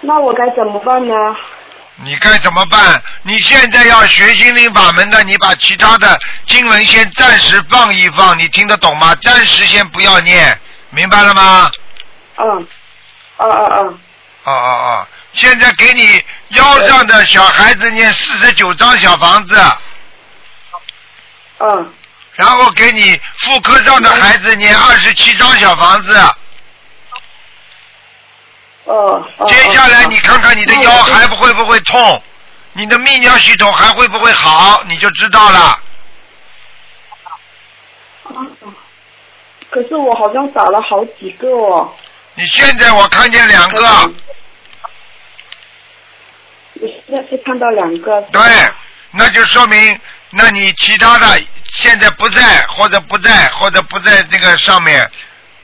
那我该怎么办呢？你该怎么办？你现在要学心灵法门的，你把其他的经文先暂时放一放，你听得懂吗？暂时先不要念，明白了吗？嗯，哦哦哦，哦哦哦，现在给你腰上的小孩子念四十九张小房子，嗯，然后给你妇科上的孩子念二十七张小房子。哦哦。接下来哦你看看你的腰还不会不会痛，你的泌尿系统还会不会好，你就知道了。可是我好像打了好几个哦。你现在我看见两个，我现在是看到两个。对，那就说明，那你其他的现在不在，或者不在，或者不在这个上面，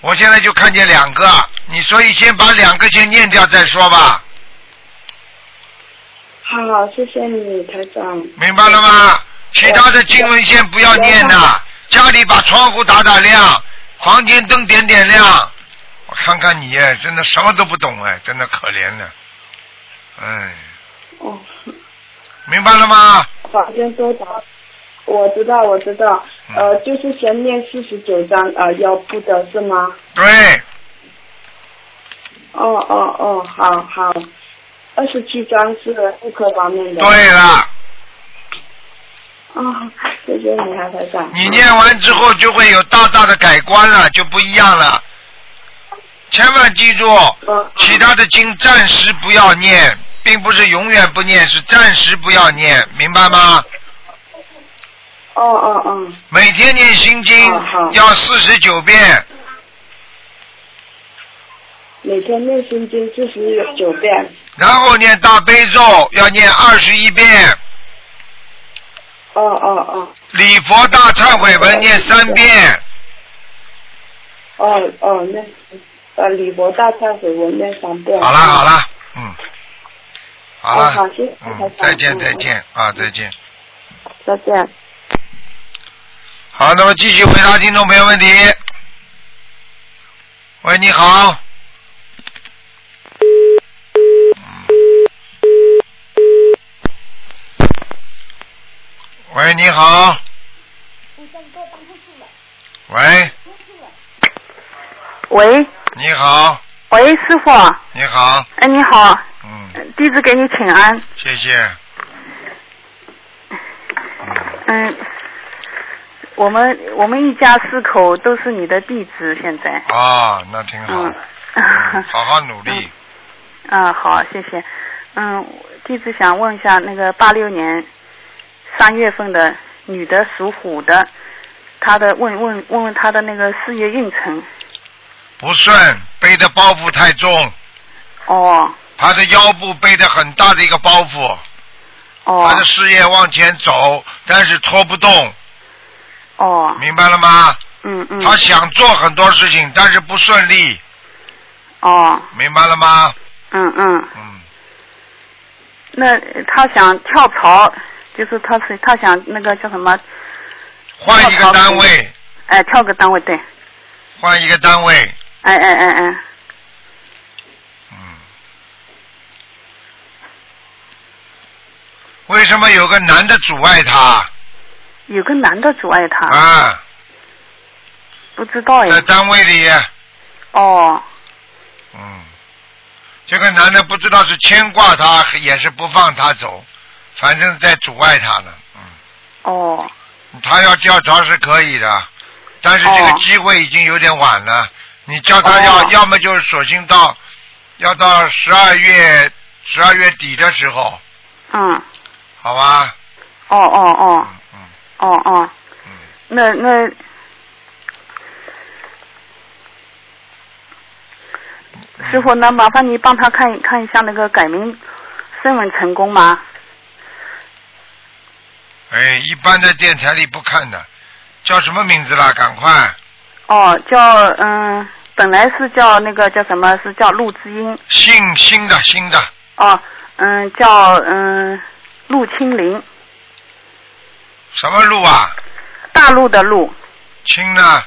我现在就看见两个，你所以先把两个先念掉再说吧，好，谢谢你，台长。明白了吗？其他的经文先不要念的，家里把窗户打打亮，房间灯点点亮。我看看你，真的什么都不懂哎，真的可怜的，哎，哦，明白了吗？房间都打。我知道，我知道，嗯呃，就是先念四十九章呃腰部的是吗？对，哦哦哦，好好，二十七章是妇科方面的。对了，哦，谢谢你，啊台长。你念完之后就会有大大的改观了，就不一样了。千万记住，嗯。其他的经暂时不要念，并不是永远不念，是暂时不要念，明白吗？哦哦哦，每天念心经要四十九遍，每天念心经四十九遍。然后念大悲咒要念二十一遍，哦哦哦。礼佛大忏悔文念三遍，哦哦，那呃礼佛大忏悔文念三遍。好啦好啦，嗯，好了，哦好谢谢嗯，再见嗯再见啊再见。再见。好，那么继续回答听众朋友问题。喂，你好。喂，你好。喂，喂你好，喂，师傅，你好，哎，你好，嗯，弟子给你请安。谢谢。嗯，我们我们一家四口都是你的弟子，现在。啊，那挺好，嗯。嗯好好努力。啊，*laughs* 好，谢谢。嗯，弟子想问一下，那个八六年三月份的女的属虎的，她的问问问问她的那个事业运程。不顺，背的包袱太重，哦他的腰部背着很大的一个包袱，哦他的事业往前走，但是拖不动，哦，明白了吗？嗯嗯。他想做很多事情，但是不顺利，哦，明白了吗？嗯嗯。嗯。那他想跳槽，就是他是他想那个叫什么？换一个单位，哎，跳个单位，对，换一个单位，哎哎哎哎，嗯。为什么有个男的阻碍他？有个男的阻碍他，啊，不知道呀在。单位里，哦。嗯，这个男的不知道是牵挂他，也是不放他走，反正在阻碍他呢。嗯。哦。他要调查是可以的，但是这个哦。机会已经有点晚了。你叫他要，哦。要么就是索性到，要到十二月十二月底的时候，嗯。好吧？哦哦哦。嗯哦哦，那那师傅，那麻烦你帮他看一看一下那个改名声纹成功吗？哎，一般的电台里不看的，叫什么名字啦？赶快，哦，叫嗯，本来是叫那个叫什么？是叫陆之音。姓新的新的，哦，嗯，叫嗯陆清林，什么路啊？大陆的陆，清呢？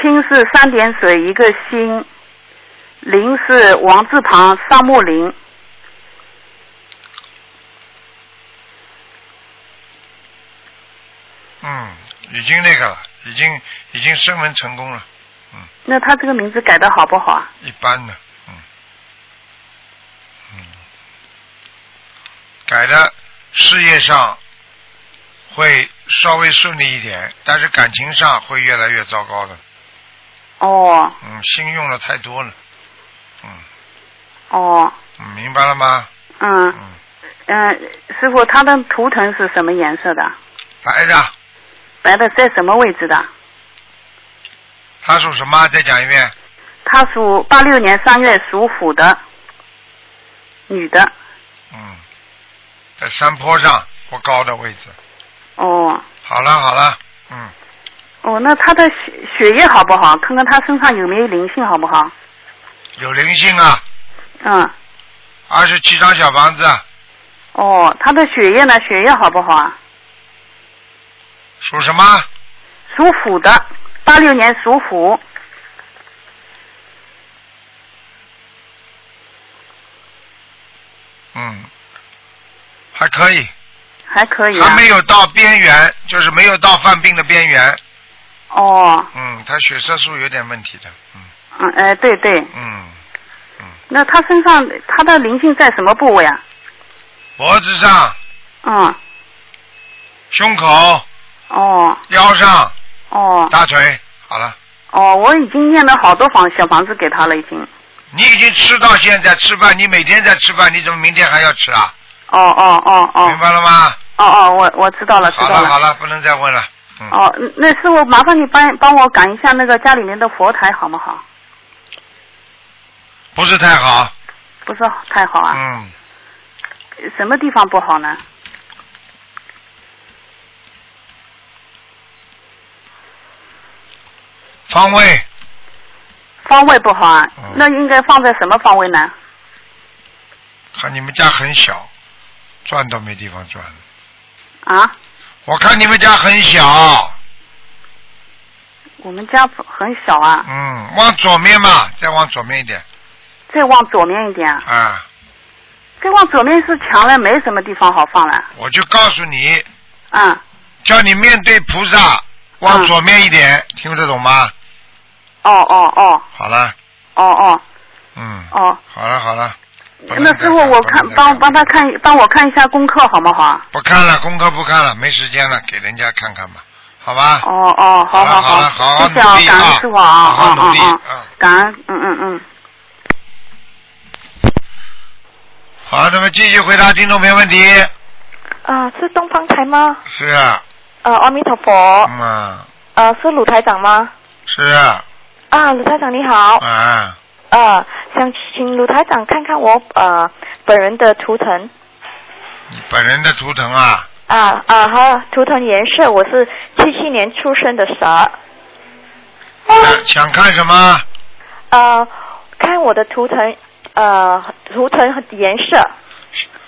清是三点水一个心，林是王字旁沙漠林。嗯，已经那个了，已经已经升文成功了，那他这个名字改的好不好啊？一般的，嗯，嗯，改的事业上会稍微顺利一点，但是感情上会越来越糟糕的。哦嗯，心用的太多了。嗯哦，嗯，明白了吗？嗯嗯、师傅，他的图腾是什么颜色的？白的，白的，在什么位置的？他属什么？再讲一遍。他属八六年三月属虎的，女的。嗯，在山坡上不高的位置。哦好了好了，嗯，哦，那他的血血液好不好？看看他身上有没有灵性，好不好？有灵性啊，嗯，二十七张小房子，哦，他的血液呢？血液好不好啊？属什么？属虎的，八六年属虎。嗯，还可以，还可以、啊。还没有到边缘，就是没有到犯病的边缘。哦，嗯，他血色素有点问题的，嗯，嗯哎，对对。嗯，那他身上他的灵性在什么部位啊？脖子上、嗯，胸口、哦腰上、哦大锤，好了，哦，我已经念了好多房小房子给他了，已经。你已经吃到现在吃饭，你每天在吃饭，你怎么明天还要吃啊？哦哦哦哦。明白了吗？哦哦，我我知道了，知道了好了，不能再问了。嗯哦，那师傅麻烦你帮帮我赶一下那个家里面的佛台好不好？不是太好。不是太好啊。嗯，什么地方不好呢？方位方位不好啊？嗯那应该放在什么方位呢？看你们家很小，转都没地方转。啊？我看你们家很小，我们家很小啊，嗯，往左面嘛，再往左面一点，再往左面一点啊。啊，再往左面是墙了，没什么地方好放了。我就告诉你，嗯，叫你面对菩萨，往左面一点，听得懂吗？哦哦哦好了，哦哦嗯，哦。好了好了，那师傅，我看帮帮他看，帮我看一下功课好不好啊？不看了，功课不看了，没时间了，给人家看看吧，好吧？哦哦，好好好好，好好谢谢啊努力，感恩啊师傅啊，好好啊努力啊啊嗯感恩，嗯嗯嗯。好，那么继续回答听众朋友问题。啊，是东方台吗？是啊，呃，阿弥陀佛。嗯啊，呃，是鲁台长吗？是啊，啊，鲁台长你好。啊，呃，想请鲁台长看看我呃本人的图腾你本人的图腾啊，啊啊和图腾颜色，我是七七年出生的蛇。想想看什么？呃，看我的图腾呃图腾颜色，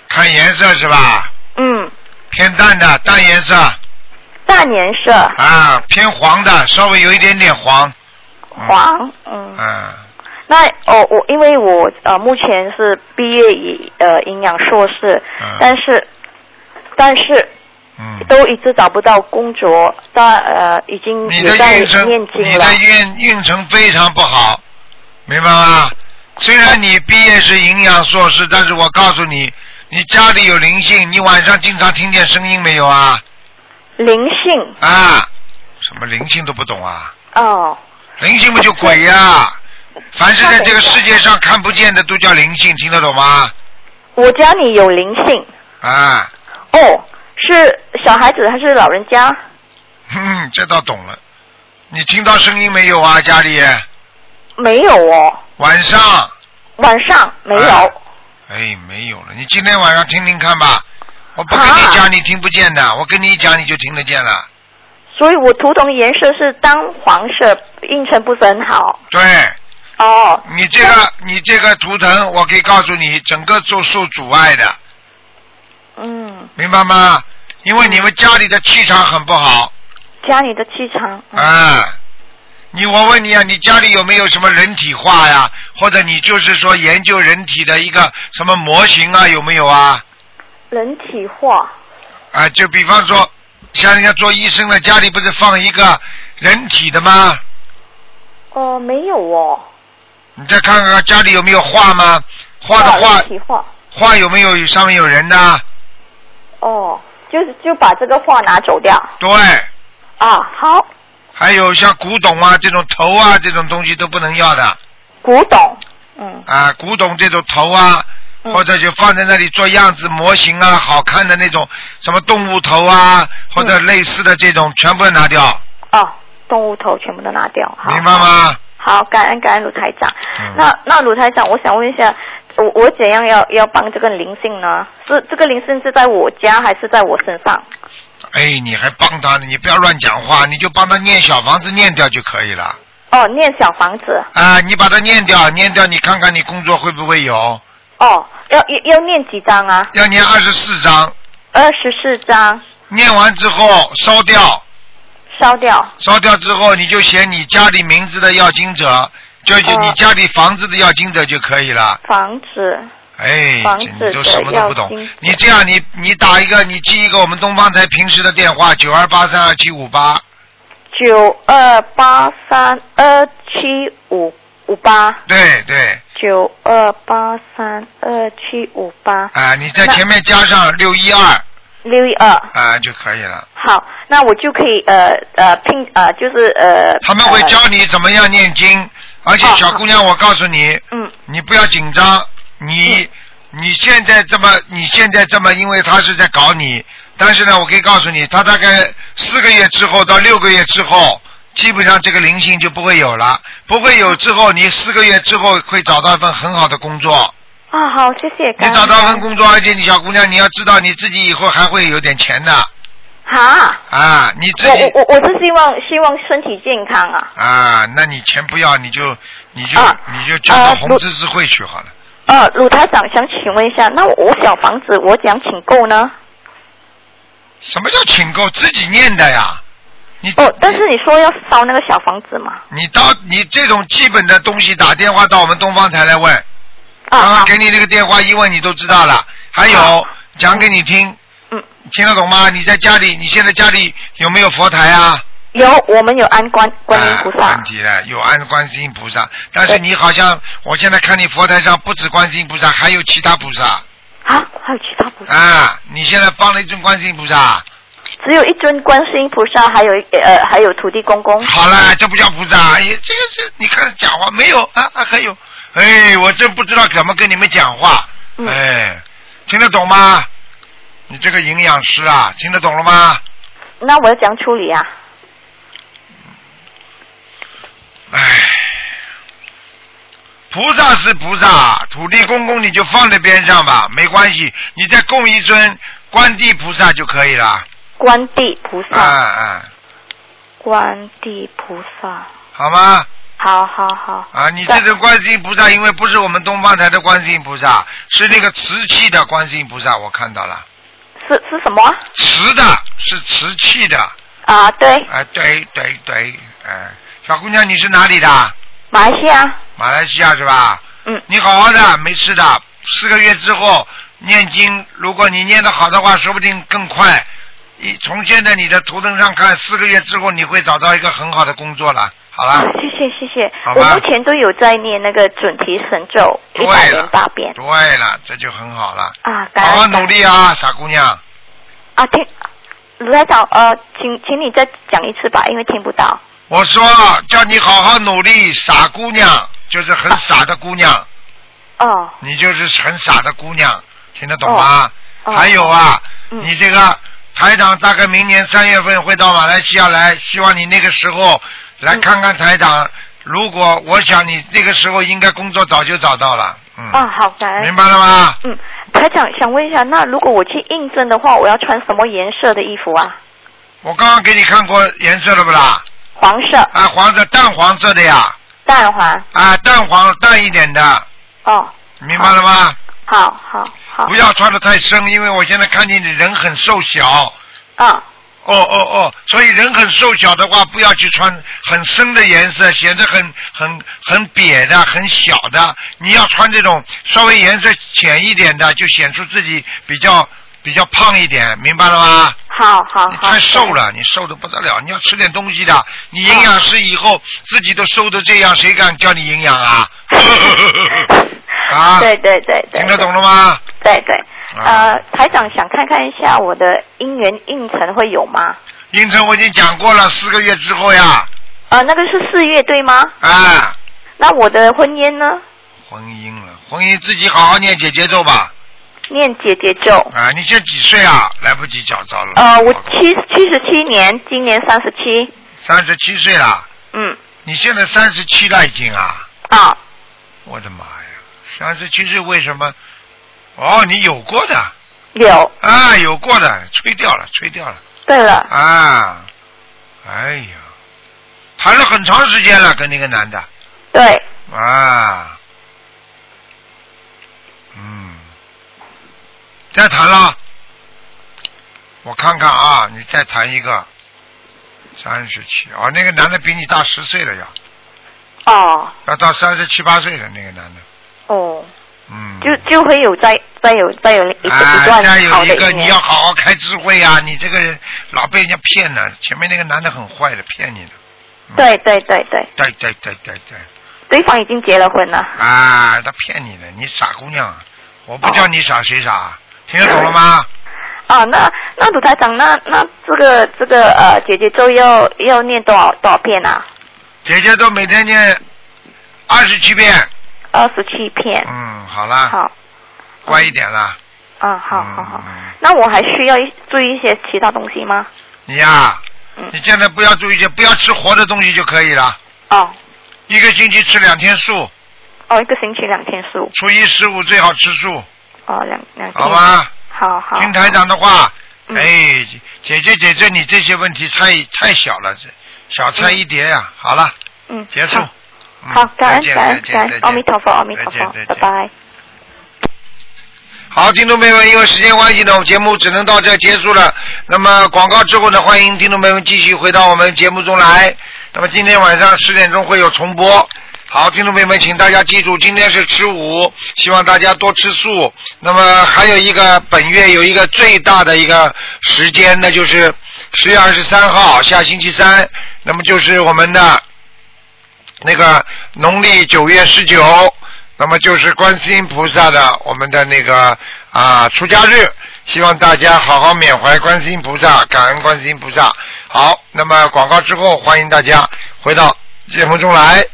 看颜色是吧？嗯，偏淡的淡颜色淡颜色啊，偏黄的，稍微有一点点黄。黄，嗯。嗯，那哦，我因为我呃目前是毕业以呃营养硕士，嗯但是但是嗯，都一直找不到工作，但呃已经你的运程，你的。运运程非常不好，明白吗？虽然你毕业是营养硕士，但是我告诉你，你家里有灵性，你晚上经常听见声音没有啊？灵性啊，什么灵性都不懂啊？哦，灵性不就鬼呀、凡是在这个世界上看不见的都叫灵性，听得懂吗？我家里有灵性啊，哦，是小孩子还是老人家？哼，这倒懂了。你听到声音没有啊？家里没有哦，晚上？晚上没有。哎哎，没有了。你今天晚上听听看吧。我不跟你讲，你听不见的。我跟你一讲，你就听得见了。所以我图腾颜色是当黄色，运程不是很好。对。哦。你这个，你这个图腾，我可以告诉你，整个都受阻碍的，嗯，明白吗？因为你们家里的气场很不好。家里的气场。啊，你我问你啊，你家里有没有什么人体画呀？或者你就是说研究人体的一个什么模型啊？有没有啊？人体画。啊，就比方说，像人家做医生的家里不是放一个人体的吗？哦、没有哦。你再看看家里有没有画吗？画的画画。画有没有上面有人的？哦，就是就把这个画拿走掉。对，啊，好，还有像古董啊这种头啊这种东西都不能要的古董，嗯，啊，古董这种头啊，嗯或者就放在那里做样子模型啊，好看的那种什么动物头啊，或者类似的这种全部要拿掉，哦，动物头全部都拿掉。好明白吗？好，感恩感恩鲁台长。嗯那那鲁台长，我想问一下，我我怎样要要帮这个灵性呢？是这个灵性是在我家还是在我身上？哎，你还帮他呢，你不要乱讲话，你就帮他念小房子念掉就可以了。哦，念小房子。啊，你把它念掉，念掉，你看看你工作会不会有？哦，要要要念几张啊？要念二十四张，二十四张，念完之后烧掉，烧掉。烧掉之后你就写你家里名字的要经者，就你家里房子的要经者就可以了。房子。哎，你都什么都不懂。你这样，你你打一个，你记一个我们东方台平时的电话九二八三二七五八，九二八三二七五五八。对对，九二八三二七五八。啊，你在前面加上六一二六一二。啊就可以了。好，那我就可以呃呃拼呃就是呃。他们会呃教你怎么样念经，而且小姑娘，我告诉你，嗯，你不要紧张，你你现在这么你现在这么，因为他是在搞你，但是呢，我可以告诉你，他大概四个月之后到六个月之后，基本上这个灵性就不会有了，不会有之后，你四个月之后会找到一份很好的工作，啊好，谢谢。你找到份工作，而且你小姑娘，你要知道你自己以后还会有点钱的哈。啊，你自我己我我我是希望希望身体健康啊。啊，那你钱不要，你就你就、啊你就交到红十字会去好了。呃，鲁台长想请问一下，那我小房子我怎样请购呢？什么叫请购？自己念的呀。你哦，但是你说要烧那个小房子嘛？你到你这种基本的东西，打电话到我们东方台来问。啊刚刚给你那个电话一问，你都知道了。还有讲给你听。嗯。听得懂吗？你在家里，你现在家里有没有佛台啊？有，我们有安观观音菩萨。问题了，有安观世音菩萨，但是你好像，我现在看你佛台上不止观世音菩萨，还有其他菩萨。啊，还有其他菩萨？啊，你现在放了一尊观世音菩萨。只有一尊观世音菩萨，还有一呃还有土地公公。好了，这不叫菩萨，哎，这个是你看讲话没有啊啊 *laughs* 还有，哎，我真不知道怎么跟你们讲话，嗯哎，听得懂吗？你这个营养师啊，听得懂了吗？那我要怎样处理啊？哎菩萨是菩萨，土地公公你就放在边上吧，没关系，你再供一尊观地菩萨就可以了。观地菩萨。啊啊，观地菩萨。好吗？好好好。啊，你这个观世音菩萨，因为不是我们东方台的观世音菩萨，是那个瓷器的观世音菩萨，我看到了。是是什么？瓷的，是瓷器的。啊，对。啊，对对对，哎，小姑娘，你是哪里的？马来西亚。马来西亚是吧？嗯。你好好的，没事的。四个月之后念经，如果你念得好的话，说不定更快。一从现在你的图腾上看，四个月之后你会找到一个很好的工作了。好了。谢谢谢谢，我目前都有在念那个准提神咒一百零八遍对了，这就很好了。啊，感好好努力啊，傻姑娘。啊，听卢台长呃，请请你再讲一次吧，因为听不到。我说叫你好好努力，傻姑娘就是很傻的姑娘。哦。你就是很傻的姑娘，听得懂吗？哦还有啊，嗯你这个台长大概明年三月份会到马来西亚来，希望你那个时候来看看台长。如果我想你那个时候应该工作早就找到了，嗯，啊，好，感恩。明白了吗？嗯，台长想问一下，那如果我去应征的话，我要穿什么颜色的衣服啊？我刚刚给你看过颜色了不啦？黄色。啊，黄色，淡黄色的呀。淡黄。啊，淡黄淡一点的，哦，明白了吗？好好好。不要穿的太深，因为我现在看见你人很瘦小。啊。哦哦哦，所以人很瘦小的话，不要去穿很深的颜色，显得很很很瘪的、很小的。你要穿这种稍微颜色浅一点的，就显出自己比较比较胖一点，明白了吗？好好你太瘦了，你瘦的不得了，你要吃点东西的。你营养师以后自己都瘦的这样，谁敢叫你营养啊？*laughs* 啊，对对对对。听得懂了吗？对对。呃，台长想看看一下我的姻缘运程会有吗？运程我已经讲过了，四个月之后呀，呃，那个是四月对吗？啊，那我的婚姻呢？婚姻了，婚姻自己好好念姐姐咒吧。念姐姐咒。啊，你现在几岁啊？来不及讲招了。呃，我七七十七年，今年三十七。三十七岁了。嗯。你现在三十七了已经啊？啊。我的妈呀！三十七岁为什么？哦，你有过的。有。啊，有过的，吹掉了，吹掉了。对了。啊，哎呀，谈了很长时间了，跟那个男的。对。啊，嗯，再谈了，我看看啊，你再谈一个，三十七哦，那个男的比你大十岁了呀，哦要到三十七八岁了，那个男的，哦，嗯，就就会有再再有再有一个、一啊，段再有一个你要好好开智慧啊！你这个人老被人家骗了，前面那个男的很坏的，骗你的，对对对对，对对对对对，对方已经结了婚了。啊，他骗你的，你傻姑娘，我不叫你傻谁傻？听得懂了吗？啊，那那鲁台长，那那这个这个呃姐姐咒要要念多少多少遍啊？姐姐都每天念二十七遍。二十七片。嗯，好啦。好。乖一点啦。嗯，好好好。那我还需要一注意一些其他东西吗？你呀、嗯你现在不要注意些，不要吃活的东西就可以了。哦。一个星期吃两天素，哦，一个星期两天素。初一十五最好吃素，哦，两两天。好吧？好好。听台长的话，嗯哎，姐姐姐姐，你这些问题太太小了，这小菜一碟呀、好了，嗯，结束。嗯好，感恩感恩感恩，阿弥陀佛，阿弥陀佛拜拜。好，听众朋友们，因为时间关系呢，我们节目只能到这结束了。那么广告之后呢，欢迎听众朋友们继续回到我们节目中来。那么今天晚上十点钟会有重播。好，听众朋友们，请大家记住，今天是吃五，希望大家多吃素。那么还有一个本月有一个最大的一个时间，那就是十月二十三号，下星期三，那么就是我们的那个农历九月十九，那么就是观世音菩萨的我们的那个啊出家日，希望大家好好缅怀观世音菩萨，感恩观世音菩萨。好，那么广告之后，欢迎大家回到节目中来。